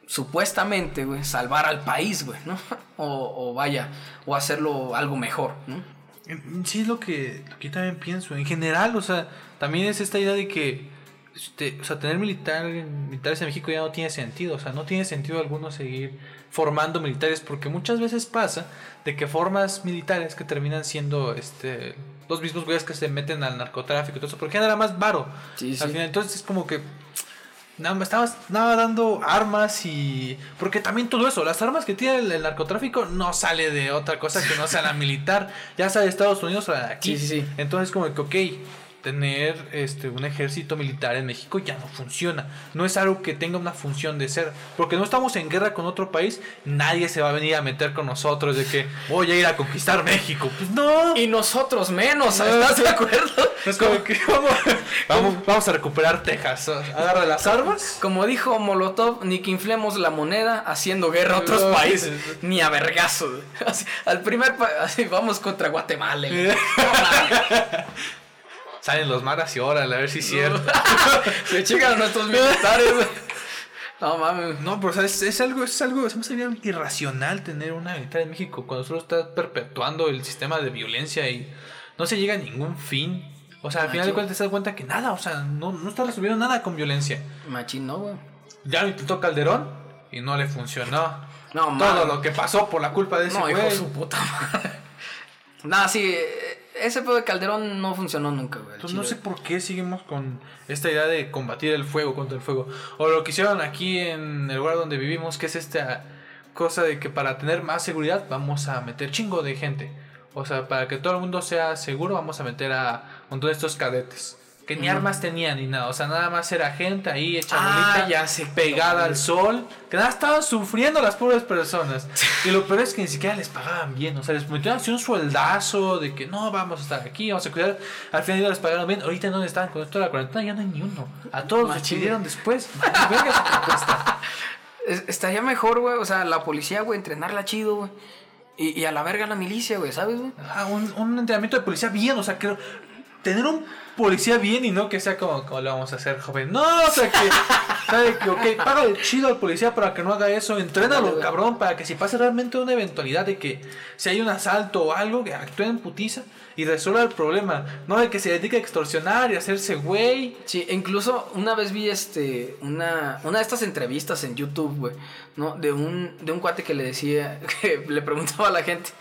Speaker 3: supuestamente, güey, salvar al país, güey, ¿no? O, o vaya, o hacerlo algo mejor, ¿no?
Speaker 2: Sí, es lo que, lo que yo también pienso. En general, o sea, también es esta idea de que este, o sea, tener militar, militares en México ya no tiene sentido. O sea, no tiene sentido alguno seguir formando militares porque muchas veces pasa de que formas militares que terminan siendo este los mismos güeyes que se meten al narcotráfico y todo eso, porque nada más varo.
Speaker 3: Sí, sí.
Speaker 2: Al final, entonces es como que nada más estabas nada dando armas y porque también todo eso, las armas que tiene el, el narcotráfico no sale de otra cosa que no sea la militar, ya sea de Estados Unidos o de aquí.
Speaker 3: Sí, sí, sí.
Speaker 2: Entonces como que ok, tener este un ejército militar en México ya no funciona. No es algo que tenga una función de ser, porque no estamos en guerra con otro país, nadie se va a venir a meter con nosotros de que voy a ir a conquistar México. Pues no.
Speaker 3: Y nosotros menos, ¿estás de acuerdo?
Speaker 2: Es como que vamos, vamos, vamos a recuperar Texas. Agarra las armas.
Speaker 3: Como dijo Molotov, ni que inflemos la moneda haciendo guerra a otros países, ni a vergazo. Así, al primer así vamos contra Guatemala.
Speaker 2: Salen los maras y órale, a ver si es cierto.
Speaker 3: Se chingan a nuestros militares. güey. No mames.
Speaker 2: No, pero o sea, es, es algo, es algo, es sería irracional tener una militar en México cuando solo está perpetuando el sistema de violencia y no se llega a ningún fin. O sea, al final de cuentas te das cuenta que nada, o sea, no, no está resolviendo nada con violencia.
Speaker 3: Machín, no, güey.
Speaker 2: Ya lo intentó Calderón y no le funcionó.
Speaker 3: No,
Speaker 2: Todo lo que pasó por la culpa de ese
Speaker 3: No, hijo
Speaker 2: güey.
Speaker 3: su puta madre. Nah, sí, eh, ese pedo de Calderón no funcionó nunca, güey.
Speaker 2: Entonces no sé por qué seguimos con esta idea de combatir el fuego contra el fuego. O lo que hicieron aquí en el lugar donde vivimos, que es esta cosa de que para tener más seguridad vamos a meter chingo de gente. O sea, para que todo el mundo sea seguro vamos a meter a un montón de estos cadetes. Que ni
Speaker 3: Mm.
Speaker 2: armas tenían ni nada. O sea, nada más era gente ahí hecha
Speaker 3: Ah, ya sé.
Speaker 2: pegada al sol. Que nada, estaban sufriendo las pobres personas. Y lo peor es que ni siquiera les pagaban bien. O sea, les metieron así un sueldazo de que no, vamos a estar aquí, vamos a cuidar. Al final ya les pagaron bien. Ahorita no están con esto de la cuarentena, ya no hay ni uno. A todos los despidieron después.
Speaker 3: Es- estaría mejor, güey. O sea, la policía, güey, entrenarla chido, güey. Y, y a la verga la milicia, güey, ¿sabes, güey?
Speaker 2: Ah, un, un entrenamiento de policía bien, o sea, creo. Tener un policía bien y no que sea como, como lo vamos a hacer, joven. No, o sea, que. ¿Sabe que, ok, págale chido al policía para que no haga eso. Entrénalo, cabrón, para que si pasa realmente una eventualidad de que si hay un asalto o algo, que actúe en putiza y resuelva el problema. No de que se dedique a extorsionar y hacerse güey.
Speaker 3: Sí, incluso una vez vi este una, una de estas entrevistas en YouTube, güey, ¿no? De un, de un cuate que le decía, que le preguntaba a la gente,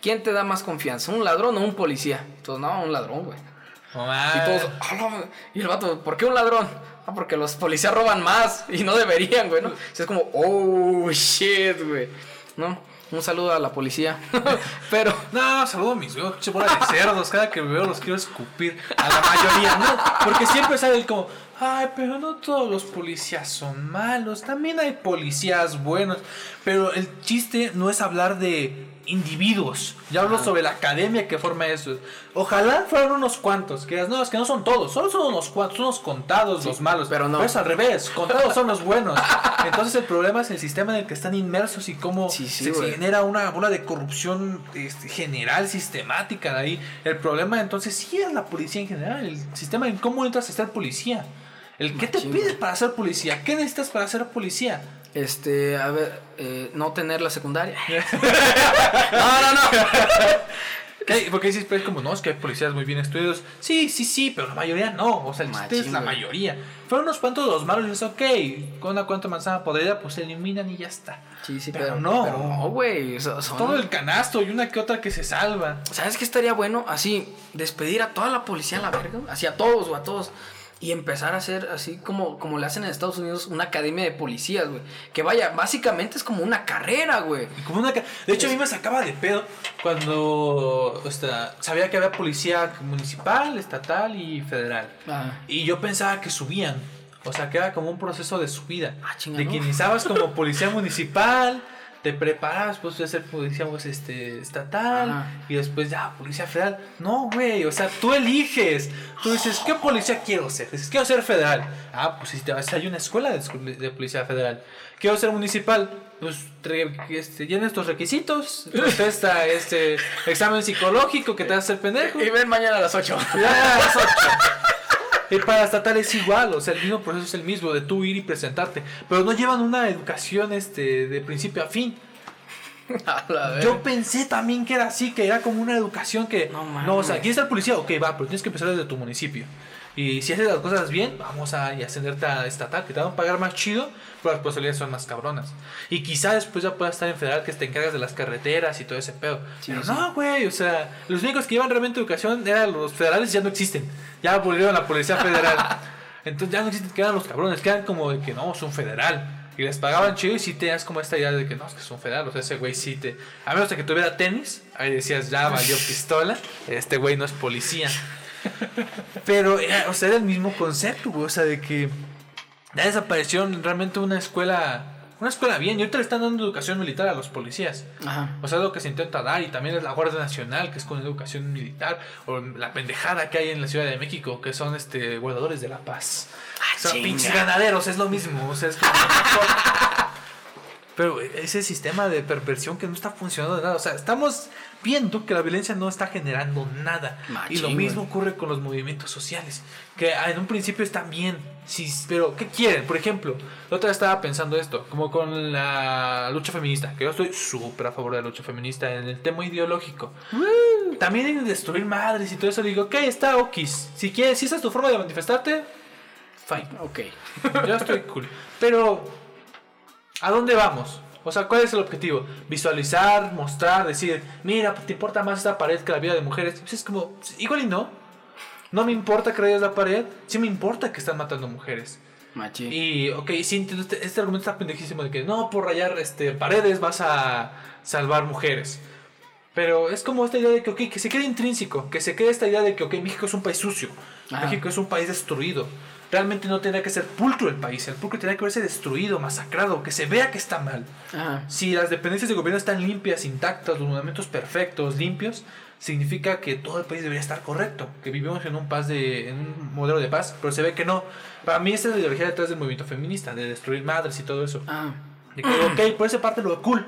Speaker 3: ¿quién te da más confianza, un ladrón o un policía? Entonces, no, un ladrón, güey. Y todos, "Ah, no", y el vato, ¿por qué un ladrón? Ah, porque los policías roban más y no deberían, güey, ¿no? Sea, es como, oh, shit, güey, ¿no? Un saludo a la policía. Pero,
Speaker 2: No, saludo a mis pinche bola de cerdos. Cada que veo los quiero escupir. A la mayoría, ¿no? Porque siempre sale el como, ay, pero no todos los policías son malos. También hay policías buenos. Pero el chiste no es hablar de individuos. Ya hablo sobre la academia que forma eso. Ojalá fueran unos cuantos. Que no, es que no son todos. Solo son unos cuantos, son unos contados los malos.
Speaker 3: pero no.
Speaker 2: es al revés. Contados son los buenos. Entonces el problema es el sistema en el que están inmersos y cómo
Speaker 3: Sí, sí,
Speaker 2: se- genera una bola de corrupción este, general, sistemática de ahí. El problema entonces sí es la policía en general, el sistema en cómo entras a ser policía. El qué te
Speaker 3: güey.
Speaker 2: para ser policía, qué necesitas para ser policía.
Speaker 3: Este, a ver, eh, no tener la secundaria. no, no, no.
Speaker 2: ¿Qué? Porque dices, pero es como, no, es que hay policías muy bien estudiados. Sí, sí, sí, pero la mayoría no. O sea, el chiste es la mayoría. Fueron unos cuantos los malos y dices, ok, con una cuanta manzana podrida, pues se eliminan y ya está.
Speaker 3: Sí, sí,
Speaker 2: Pero
Speaker 3: pero,
Speaker 2: no.
Speaker 3: Pero no, güey. son-
Speaker 2: Todo el canasto y una que otra que se salva.
Speaker 3: ¿Sabes qué estaría bueno? Así, despedir a toda la policía a la verga. Así a todos o a todos. Y empezar a hacer así como, como le hacen en Estados Unidos una academia de policías, güey. Que vaya, básicamente es como una carrera, güey.
Speaker 2: Como una de hecho, a mí me sacaba de pedo cuando o sea, sabía que había policía municipal, estatal y federal. Y yo pensaba que subían. O sea, que era como un proceso de subida.
Speaker 3: Ah, chinga,
Speaker 2: de
Speaker 3: ¿no?
Speaker 2: que iniciabas como policía municipal, te preparas, pues puedes ser policía pues, este, estatal y después ya policía federal. No, güey, o sea, tú eliges. Tú dices, ¿qué policía quiero ser? Dices, quiero ser federal. Ah, pues si te vas, hay una escuela de, policía federal. Quiero ser municipal pues este, llena estos requisitos, contesta este examen psicológico que te hace el pendejo.
Speaker 3: Y ven mañana a las 8.
Speaker 2: Ya, a las 8. Eh, el paraestatal es igual, o sea, el mismo proceso es el mismo de tú ir y presentarte, pero no llevan una educación este de principio a fin. Yo pensé también que era así, que era como una educación que
Speaker 3: no,
Speaker 2: no o sea, aquí está el policía, ok, va, pero tienes que empezar desde tu municipio. Y si haces las cosas bien, vamos a y ascenderte a estatal, que te van a pagar más chido, pero las posibilidades son más cabronas. Y quizá después ya puedas estar en federal, que te encargas de las carreteras y todo ese pedo.
Speaker 3: Sí,
Speaker 2: pero
Speaker 3: sí.
Speaker 2: no, güey, o sea, los únicos que llevan realmente educación eran los federales, ya no existen. Ya volvieron a la policía federal. Entonces ya no existen, quedan los cabrones, quedan como de que no, es un federal. Y les pagaban chido y sí tenías como esta idea de que no, es que es un federal, o sea, ese güey sí te... A menos de que tuviera tenis, ahí decías, ya valió pistola, este güey no es policía. Pero, eh, o sea, era el mismo concepto, güey, o sea, de que ya desapareció realmente una escuela, una escuela bien, y ahorita le están dando educación militar a los policías.
Speaker 3: Ajá.
Speaker 2: O sea, es lo que se intenta dar y también es la Guardia Nacional, que es con educación militar, o la pendejada que hay en la Ciudad de México, que son este guardadores de la paz.
Speaker 3: Ah,
Speaker 2: o sea, pinches ganaderos, es lo mismo. O sea, es como- Pero ese sistema de perversión que no está funcionando de nada. O sea, estamos viendo que la violencia no está generando nada.
Speaker 3: Machín,
Speaker 2: y lo
Speaker 3: güey.
Speaker 2: mismo ocurre con los movimientos sociales. Que en un principio están bien. Sí, pero, ¿qué quieren? Por ejemplo, la otra vez estaba pensando esto, como con la lucha feminista, que yo estoy súper a favor de la lucha feminista en el tema ideológico. También en destruir madres y todo eso. Digo, ok, está okis. Si quieres, si esa es tu forma de manifestarte, fine.
Speaker 3: Ok.
Speaker 2: Yo estoy cool. Pero, ¿a dónde vamos? O sea, ¿cuál es el objetivo? Visualizar, mostrar, decir, mira, te importa más esta pared que la vida de mujeres. Pues es como, igual y no. No me importa que rayes la pared, sí me importa que están matando mujeres.
Speaker 3: Machi.
Speaker 2: Y, ok, sí, este, este argumento está pendejísimo de que no, por rayar este, paredes vas a salvar mujeres. Pero es como esta idea de que, ok, que se quede intrínseco, que se quede esta idea de que, ok, México es un país sucio. México es un país destruido. Realmente no tendría que ser pulcro el país, el pulcro tendría que verse destruido, masacrado, que se vea que está mal.
Speaker 3: Ajá.
Speaker 2: Si las dependencias de gobierno están limpias, intactas, los monumentos perfectos, limpios, significa que todo el país debería estar correcto, que vivimos en un paz de, en un modelo de paz, pero se ve que no. Para mí esta es la ideología detrás del movimiento feminista, de destruir madres y todo eso.
Speaker 3: Ah.
Speaker 2: De que, ok, por esa parte lo cool.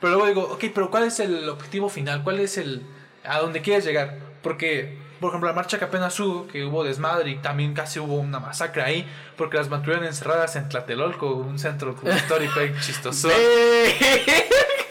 Speaker 2: Pero luego digo, ok, pero ¿cuál es el objetivo final? ¿Cuál es el... a dónde quieres llegar? Porque, por ejemplo, la marcha que apenas hubo, que hubo desmadre y también casi hubo una masacre ahí, porque las mantuvieron encerradas en Tlatelolco, un centro histórico ahí chistoso.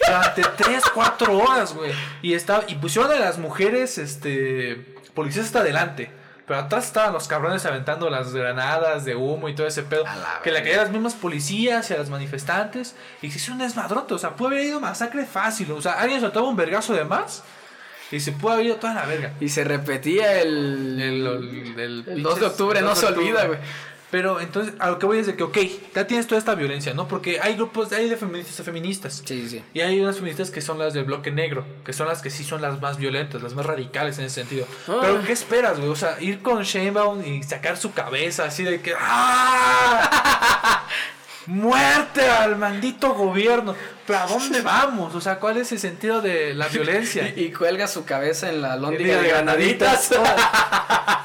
Speaker 2: Durante 3, 4 horas, güey. Y, estaba, y pusieron a las mujeres, este, policías hasta adelante. Pero atrás estaban los cabrones aventando las granadas de humo y todo ese pedo.
Speaker 3: La
Speaker 2: Que le caían las mismas policías y a las manifestantes. Y se hizo un desmadrote. O sea, puede haber ido masacre fácil. O sea, alguien soltaba un vergazo de más. Y se puede haber ido toda la verga.
Speaker 3: Y se repetía el.
Speaker 2: El, el- el
Speaker 3: El 2 de octubre, no
Speaker 2: 2
Speaker 3: se
Speaker 2: octubre.
Speaker 3: olvida, güey.
Speaker 2: Pero entonces, a lo que voy es de que, ok, ya tienes toda esta violencia, ¿no? Porque hay grupos, hay de feministas a feministas.
Speaker 3: Sí, sí, sí.
Speaker 2: Y hay unas feministas que son las del bloque negro, que son las que sí son las más violentas, las más radicales en ese sentido.
Speaker 3: Ah.
Speaker 2: Pero ¿qué esperas, güey? O sea, ir con Sheinbaum y sacar su cabeza así de que ¡Ah! ¡Muerte al maldito gobierno! ¿Pero a dónde vamos? O sea, ¿cuál es el sentido de la violencia?
Speaker 3: Y, y cuelga su cabeza en la
Speaker 2: Diga
Speaker 3: lóndiga de granaditas.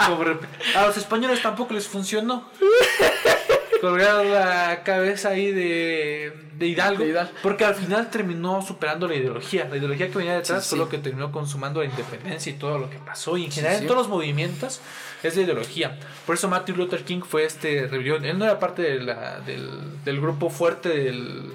Speaker 2: Sobre- A los españoles tampoco les funcionó. Colgar la cabeza ahí de, de Hidalgo,
Speaker 3: De Hidalgo.
Speaker 2: Porque al final terminó superando la ideología. La ideología que venía detrás
Speaker 3: Sí,
Speaker 2: fue
Speaker 3: sí.
Speaker 2: lo que terminó consumando la independencia y todo lo que pasó. Y en general,
Speaker 3: sí.
Speaker 2: en todos los movimientos es de ideología. Por eso Martin Luther King fue este rebelión. Él no era parte de la- del, del grupo fuerte del-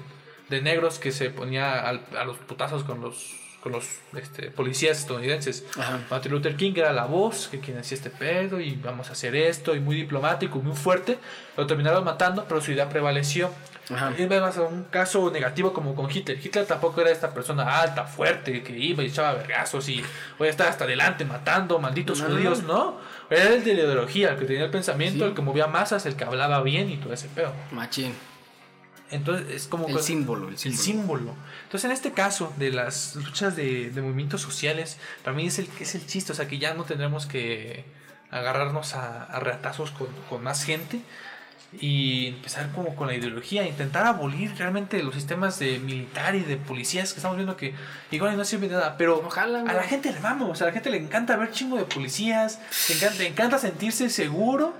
Speaker 2: de negros que se ponía al- a los putazos con los, con los este, policías estadounidenses.
Speaker 3: Ajá.
Speaker 2: Martin Luther King era la voz que quien hacía este pedo y vamos a hacer esto y muy diplomático, muy fuerte. Lo terminaron matando, pero su idea prevaleció.
Speaker 3: Ajá.
Speaker 2: Y vemos un caso negativo como con Hitler. Hitler tampoco era esta persona alta, fuerte, que iba y echaba vergazos y voy a estar hasta adelante matando malditos
Speaker 3: No.
Speaker 2: judíos, ¿no? Era el de la ideología, el que tenía el pensamiento,
Speaker 3: Sí.
Speaker 2: el que movía masas, el que hablaba bien y todo ese pedo.
Speaker 3: Machín.
Speaker 2: Entonces es como...
Speaker 3: El símbolo, el
Speaker 2: el
Speaker 3: símbolo.
Speaker 2: Entonces, en este caso de las luchas de, de movimientos sociales, para mí es el, es el chiste, o sea, que ya no tendremos que agarrarnos a, a reatazos con, con más gente y empezar como con la ideología, intentar abolir realmente los sistemas de militar y de policías que estamos viendo que igual no sirve de nada, pero
Speaker 3: Ojalá,
Speaker 2: a la gente le vamos, o sea, a la gente le encanta ver chingo de policías, le encanta, le encanta sentirse seguro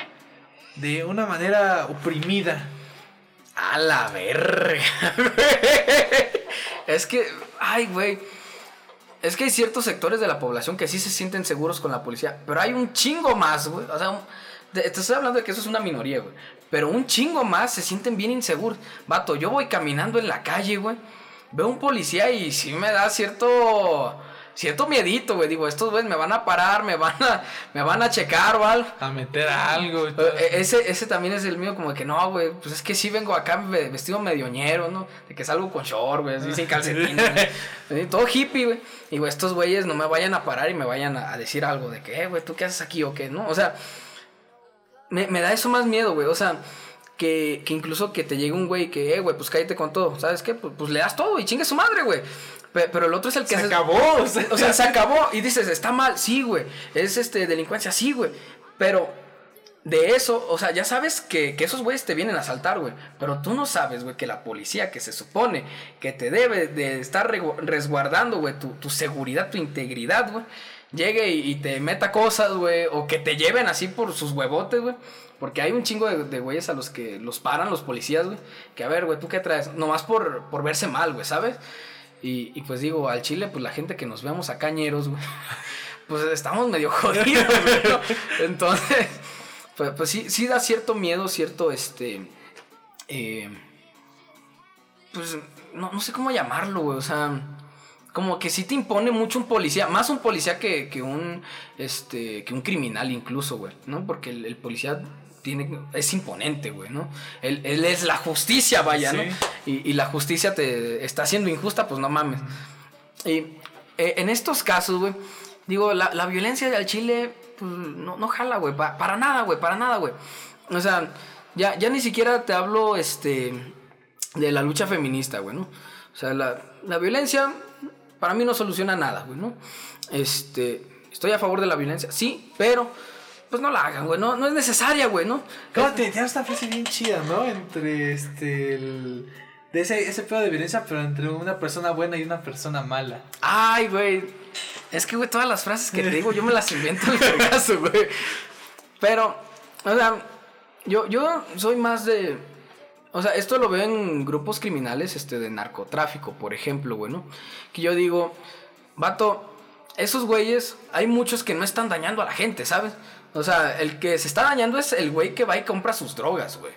Speaker 2: de una manera oprimida.
Speaker 3: A la verga. es que, ay, güey. Es que hay ciertos sectores de la población que sí se sienten seguros con la policía, pero hay un chingo más, güey. O sea, te estoy hablando de que eso es una minoría, güey. Pero un chingo más se sienten bien inseguros. Vato, yo voy caminando en la calle, güey. veo un policía y sí me da cierto cierto miedito, güey. Digo, estos güeyes me van a parar, me van a, me van a checar, ¿vale?
Speaker 2: A meter algo.
Speaker 3: Y todo. E, ese, ese también es el mío, como que no, güey. Pues es que sí vengo acá vestido medioñero, ¿no? De que salgo con short, güey, así sin calcetines. todo hippie, güey. Y, güey, estos güeyes no me vayan a parar y me vayan a, decir algo de que, eh, güey, ¿tú qué haces aquí o qué? ¿No? O sea, me, me da eso más miedo, güey. O sea, que, que, incluso que te llegue un güey que, eh, güey, pues cállate con todo. ¿Sabes qué? Pues, pues le das todo y chingue su madre, güey. Pero el otro es el que
Speaker 2: se acabó. O
Speaker 3: sea, se acabó. Y dices, está mal. Sí, güey. Es este delincuencia. Sí, güey. Pero de eso, o sea, ya sabes que, esos güeyes te vienen a asaltar, güey. Pero tú no sabes, güey, que la policía que se supone que te debe de estar resguardando, güey, tu, seguridad, tu integridad, güey. Llegue y, te meta cosas, güey. O que te lleven así por sus huevotes, güey. Porque hay un chingo de, güeyes a los que los paran los policías, güey. Que a ver, güey, ¿tú qué traes? Nomás por, por verse mal, güey, ¿sabes? Y, pues digo, al Chile, pues la gente que nos veamos a cañeros, güey, pues estamos medio jodidos, güey. Entonces, pues, pues, sí, sí da cierto miedo, cierto, este, eh, pues no, no sé cómo llamarlo, güey, o sea, como que sí te impone mucho un policía, más un policía que, que un, este, que un criminal incluso, güey, ¿no? Porque el policía es imponente, güey, ¿no? Él, es la justicia, vaya, ¿no? Y, la justicia te está siendo injusta, pues no mames. Y eh, en estos casos, güey, digo, la, violencia del Chile, pues no, no jala, güey, para nada, güey, para nada, güey. O sea, ya, ya ni siquiera te hablo, este, de la lucha feminista, güey, ¿no? O sea, la, la violencia para mí no soluciona nada, güey, ¿no? Este, estoy a favor de la violencia, sí, pero pues no la hagan, güey. No, no es necesaria, güey, ¿no?
Speaker 2: Claro, te tienes esta frase bien chida, ¿no? Entre este. El, de ese, ese pedo de violencia, pero entre una persona buena y una persona mala.
Speaker 3: Ay, güey. Es que, güey, todas las frases que te digo, yo me las invento en el caso, güey. Pero, o sea, yo, yo soy más de. O sea, esto lo veo en grupos criminales, este, de narcotráfico, por ejemplo, güey, ¿no? Que yo digo, vato, esos güeyes, hay muchos que no están dañando a la gente, ¿sabes? O sea, el que se está dañando es el güey que va y compra sus drogas, güey.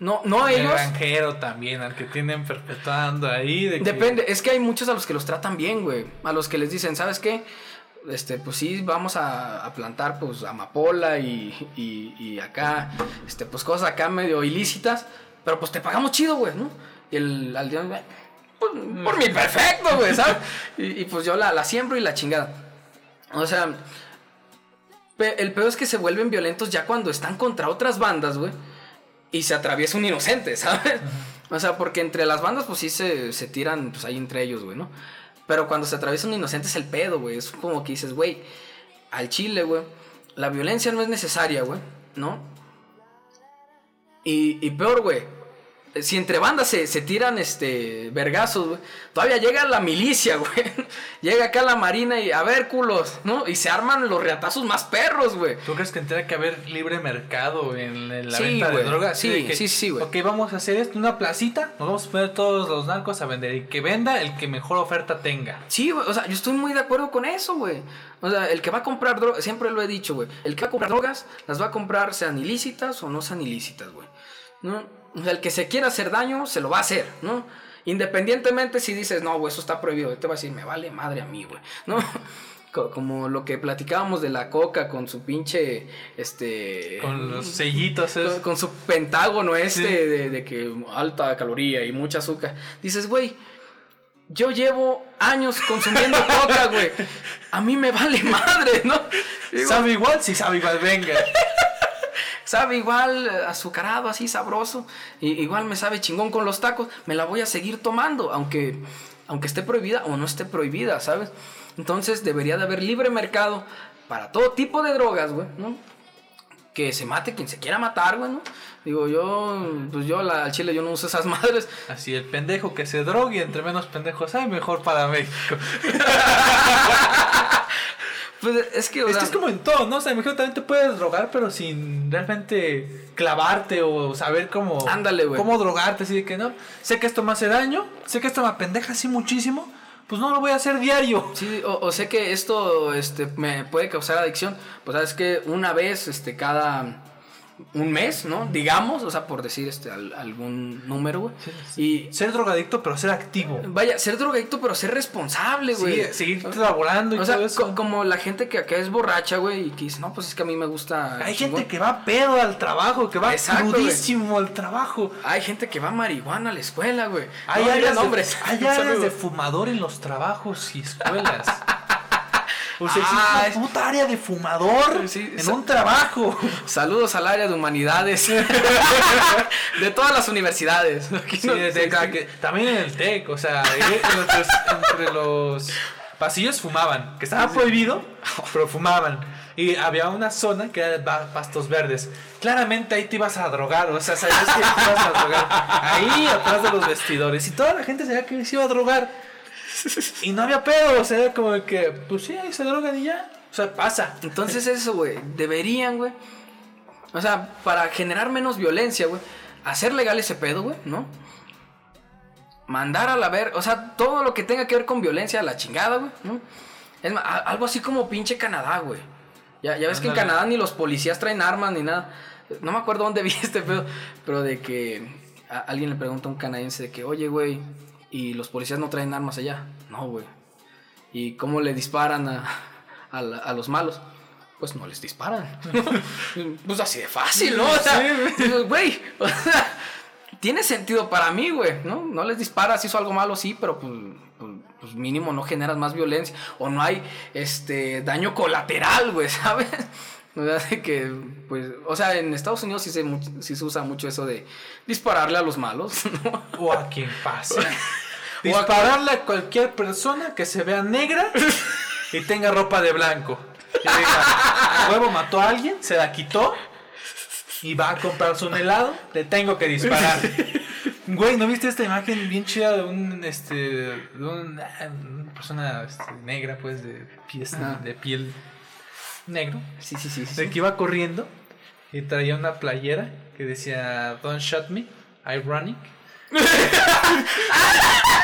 Speaker 3: No, no
Speaker 2: el
Speaker 3: ellos.
Speaker 2: El granjero también, al que tienen perpetuando ahí.
Speaker 3: Depende, es que hay muchos a los que los tratan bien, güey. A los que les dicen, ¿sabes qué? Este, pues sí, vamos a, plantar pues amapola y, y, acá, este, pues cosas acá medio ilícitas, pero pues te pagamos chido, güey, ¿no? Y el al día, pues, por mi perfecto, güey, ¿sabes? Y, pues yo la, la siembro y la chingada. O sea, el peor es que se vuelven violentos ya cuando están contra otras bandas, güey. Y se atraviesa un inocente, ¿sabes? O sea, porque entre las bandas, pues sí se, se tiran, pues ahí entre ellos, güey, ¿no? Pero cuando se atraviesa un inocente es el pedo, güey. Es como que dices, güey, al chile, güey. La violencia no es necesaria, güey, ¿no? Y, y peor, güey si entre bandas se, tiran este vergazos, güey, todavía llega la milicia, güey. llega acá la marina y a ver culos, ¿no? Y se arman los reatazos más perros, güey.
Speaker 2: ¿Tú crees que tendría que haber libre mercado en, la venta de drogas?
Speaker 3: Sí, sí, sí, güey.
Speaker 2: Ok, vamos a hacer esto, una placita, nos vamos a poner todos los narcos a vender y que venda el que mejor oferta tenga.
Speaker 3: Sí, güey, o sea, yo estoy muy de acuerdo con eso, güey. O sea, el que va a comprar drogas, siempre lo he dicho, güey. El que va a comprar drogas, las va a comprar sean ilícitas o no sean ilícitas, güey. ¿No? El que se quiera hacer daño, se lo va a hacer, ¿no? Independientemente si dices, no, güey, eso está prohibido, te va a decir, me vale madre a mí, güey, ¿no? Como lo que platicábamos de la coca con su pinche, este...
Speaker 2: Con los sellitos.
Speaker 3: Con, su pentágono este de, de, que alta caloría y mucha azúcar. Dices, güey, yo llevo años consumiendo coca, güey. A mí me vale madre, ¿no?
Speaker 2: ¿Sabe igual? Sí, sabe igual, venga
Speaker 3: sabe igual eh, azucarado, así sabroso, y igual me sabe chingón con los tacos, me la voy a seguir tomando, aunque, aunque esté prohibida o no esté prohibida, ¿sabes? Entonces debería de haber libre mercado para todo tipo de drogas, güey, ¿no? Que se mate quien se quiera matar, güey, ¿no? Digo, yo, pues yo la, al chile yo no uso esas madres.
Speaker 2: Así, el pendejo que se drogue, entre menos pendejos hay, mejor para México.
Speaker 3: Pues es que,
Speaker 2: es, como en todo, ¿no? O sea, imagino también te puedes drogar, pero sin realmente clavarte o saber cómo.
Speaker 3: Ándale,
Speaker 2: Cómo drogarte, así de que no. Sé que esto me hace daño, sé que esto me pendeja así muchísimo, pues no lo voy a hacer diario.
Speaker 3: Sí, o, sé que esto este, me puede causar adicción. Pues sabes que una vez este, cada. Un mes, ¿no? Digamos, o sea, por decir este al- algún número, güey. Y
Speaker 2: Ser drogadicto, pero ser activo.
Speaker 3: vaya, ser drogadicto, pero ser responsable, güey.
Speaker 2: Sí, seguir trabajando y
Speaker 3: O sea,
Speaker 2: todo eso.
Speaker 3: co- como la gente que acá es borracha, güey, y que dice, no, pues es que a mí me gusta.
Speaker 2: Hay
Speaker 3: chingón".
Speaker 2: gente que va pedo al trabajo, que va
Speaker 3: Exacto,
Speaker 2: crudísimo al trabajo.
Speaker 3: Hay gente que va marihuana a la escuela, güey.
Speaker 2: Hay
Speaker 3: No
Speaker 2: áreas, de, hay áreas de fumador en los trabajos y escuelas. O sea,
Speaker 3: Ah,
Speaker 2: existe una puta área de fumador
Speaker 3: Sí,
Speaker 2: en un trabajo.
Speaker 3: Saludos al área de humanidades de todas las universidades.
Speaker 2: Sí,
Speaker 3: no-
Speaker 2: de- de- que- también en el TEC, o sea, eh, entre, los- entre los pasillos fumaban, que estaba prohibido, pero fumaban. Y había una zona que era de pastos verdes. Claramente ahí te ibas a drogar, o sea, sabías que te ibas a drogar. Ahí atrás de los vestidores. Y toda la gente sabía que se iba a drogar. Y no había pedo, o sea, era como que, pues sí, ahí se drogan y ya. O sea, pasa.
Speaker 3: Entonces eso, güey, deberían, güey. O sea, para generar menos violencia, güey. Hacer legal ese pedo, güey, ¿no? Mandar a la ver, o sea, todo lo que tenga que ver con violencia la chingada, güey, ¿no? Es más, algo así como pinche Canadá, güey. Ya, ya ves que en. Canadá ni los policías traen armas ni nada. No me acuerdo dónde vi este pedo, pero de que a- alguien le pregunta a un canadiense de que, oye, güey, ¿y los policías no traen armas allá? No, güey. ¿Y cómo le disparan a, a la- a los malos? Pues no les disparan. pues así de fácil, ¿no? O sea, güey, o sea, tiene sentido para mí, güey, ¿no? No les disparas, hizo algo malo, sí, pero pues, pues, pues mínimo no generas más violencia o no hay este daño colateral, güey, ¿sabes? O sea, de que, pues, o sea, en Estados Unidos sí se, sí se usa mucho eso de dispararle a los malos, ¿no?
Speaker 2: O a quien pase. Dispararle a cualquier persona que se vea negra y tenga ropa de blanco. Que diga, "A huevo mató a alguien, se la quitó y va a comprarse un helado, le tengo que disparar. Güey, ¿no viste esta imagen bien chida de un, este, de un- ah, una persona este, negra, pues, de, pies, de piel negro?
Speaker 3: Sí, sí, sí. sí,
Speaker 2: De
Speaker 3: sí.
Speaker 2: que iba corriendo y traía una playera que decía Don't shot me, ironic.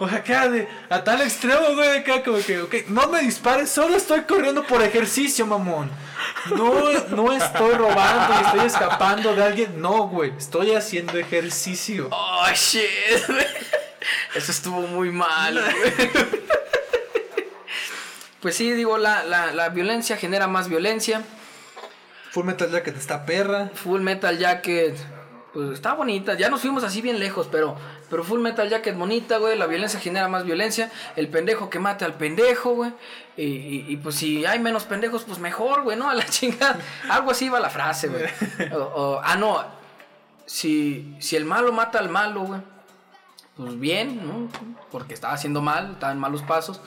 Speaker 2: O sea, acá de a tal extremo, güey, de acá como que, ok, no me dispares, solo estoy corriendo por ejercicio, mamón. No, no estoy robando y estoy escapando de alguien. No, güey, estoy haciendo ejercicio.
Speaker 3: Oh, shit, güey. Eso estuvo muy mal, güey. Pues sí, digo, la, la, la violencia genera más violencia.
Speaker 2: Full Metal Jacket está perra.
Speaker 3: Full Metal Jacket, pues está bonita. Ya nos fuimos así bien lejos, pero, pero Full Metal Jacket bonita, güey. La violencia genera más violencia. El pendejo que mate al pendejo, güey. Y, pues si hay menos pendejos, pues mejor, güey, ¿no? A la chingada. Algo así va la frase, güey. Ah, no. Si, si el malo mata al malo, güey. Pues bien, ¿no? Porque estaba haciendo mal, estaba en malos pasos.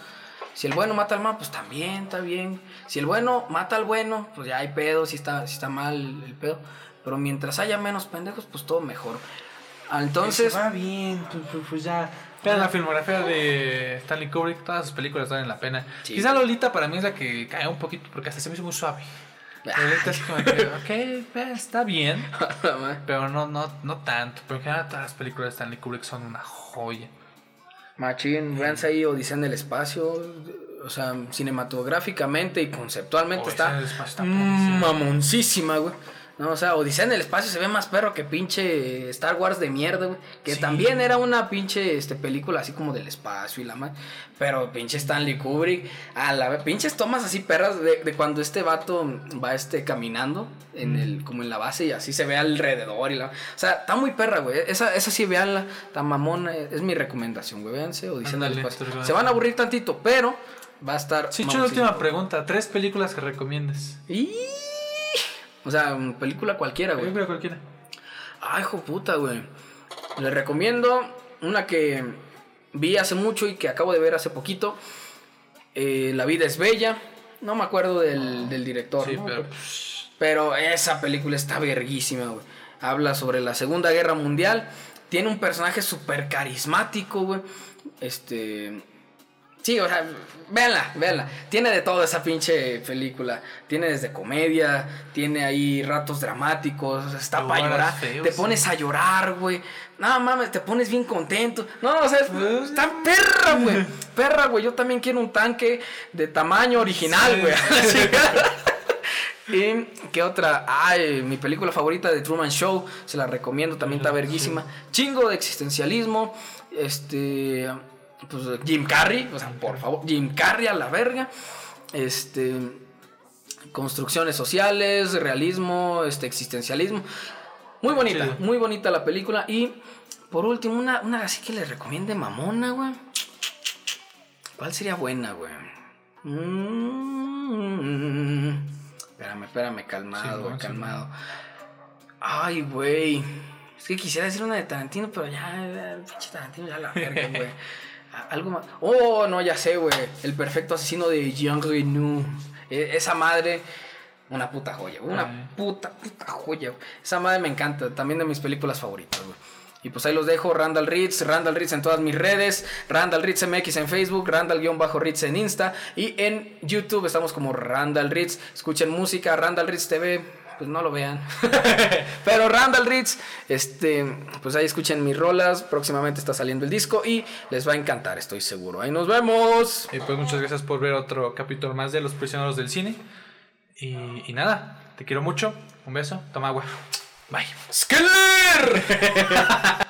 Speaker 3: Si el bueno mata al malo, pues también está bien. Si el bueno mata al bueno, pues ya hay pedo, si está, si está mal el pedo. Pero mientras haya menos pendejos, pues todo mejor. Ah, Entonces,
Speaker 2: va bien, pues, pues- pues ya. Vean la filmografía de Stanley Kubrick, todas sus películas valen la pena.
Speaker 3: Sí.
Speaker 2: Quizá Lolita para mí es la que cae un poquito porque hasta se me hizo muy suave. Lolita es como que, ok, eh, está bien, pero no, no, no tanto. Pero en general todas las películas de Stanley Kubrick son una joya.
Speaker 3: Machín, véanse ahí Odisea en el espacio. O sea, cinematográficamente y conceptualmente
Speaker 2: Odisea
Speaker 3: está,
Speaker 2: en el espacio está
Speaker 3: mm, mamoncísima, güey. No, o sea, Odisea en el espacio se ve más perro que pinche Star Wars de mierda, güey. Que
Speaker 2: Sí.
Speaker 3: también era una pinche este, película así como del espacio y la más. Pero pinche Stanley Kubrick. A la vez, pinches tomas así perras de, de cuando este vato va este caminando en el, como en la base y así se ve alrededor y la. O sea, está muy perra, güey. Esa, esa sí, veanla. Tan mamona. Es mi recomendación, güey. Véanse Odisea en el espacio. Se van a aburrir tantito, pero va a estar.
Speaker 2: Sí, yo última pregunta. Tres películas que recomiendes.
Speaker 3: Y... O sea, película cualquiera, güey.
Speaker 2: Película cualquiera.
Speaker 3: Ay, hijo puta, güey. Les recomiendo una que vi hace mucho y que acabo de ver hace poquito. Eh, La vida es bella. No me acuerdo del, del director.
Speaker 2: Sí,
Speaker 3: ¿no?
Speaker 2: pero.
Speaker 3: Pero esa película está verguísima, güey. Habla sobre la Segunda Guerra Mundial. Tiene un personaje súper carismático, güey. Este. Sí, o sea, véanla, véanla. Tiene de todo esa pinche película. Tiene desde comedia, tiene ahí ratos dramáticos, está para llorar.
Speaker 2: feos,
Speaker 3: te
Speaker 2: sí.
Speaker 3: pones a llorar, güey. No mames, te pones bien contento. No, o sea, es- está perra, güey. Perra, güey. Yo también quiero un tanque de tamaño original, güey. ¿Y qué otra? Ay, mi película favorita de Truman Show, se la recomiendo, también está verguísima. Chingo de existencialismo, este, pues Jim Carrey, o sea, por favor, Jim Carrey a la verga. Este, construcciones sociales, realismo, este, existencialismo. Muy bonita, muy bonita la película. Y por último, una, una así que le recomiende mamona, güey. ¿Cuál sería buena, güey? Mm, espérame, espérame, calmado, calmado. Ay, güey. Es que quisiera decir una de Tarantino, pero ya, el pinche Tarantino ya la verga, güey. Algo más. Oh, no, ya sé, güey. El perfecto asesino de Jean Reno. E- Esa madre, una puta joya. Una
Speaker 2: Ay.
Speaker 3: puta, puta joya. güey. Esa madre me encanta. También de mis películas favoritas, güey. Y pues ahí los dejo, Randall Ritz, Randall Ritz en todas mis redes, Randall Ritz MX en Facebook, Randall-Ritz en Insta y en YouTube estamos como Randall Ritz. Escuchen música, Randall Ritz TV, pues no lo vean. Pero Randall Ritz, este, pues ahí escuchen mis rolas, próximamente está saliendo el disco y les va a encantar, estoy seguro. Ahí nos vemos.
Speaker 2: Y pues muchas gracias por ver otro capítulo más de Los Prisioneros del Cine. Y, y nada, te quiero mucho. Un beso, toma agua. Bye.
Speaker 3: ¡Skeller!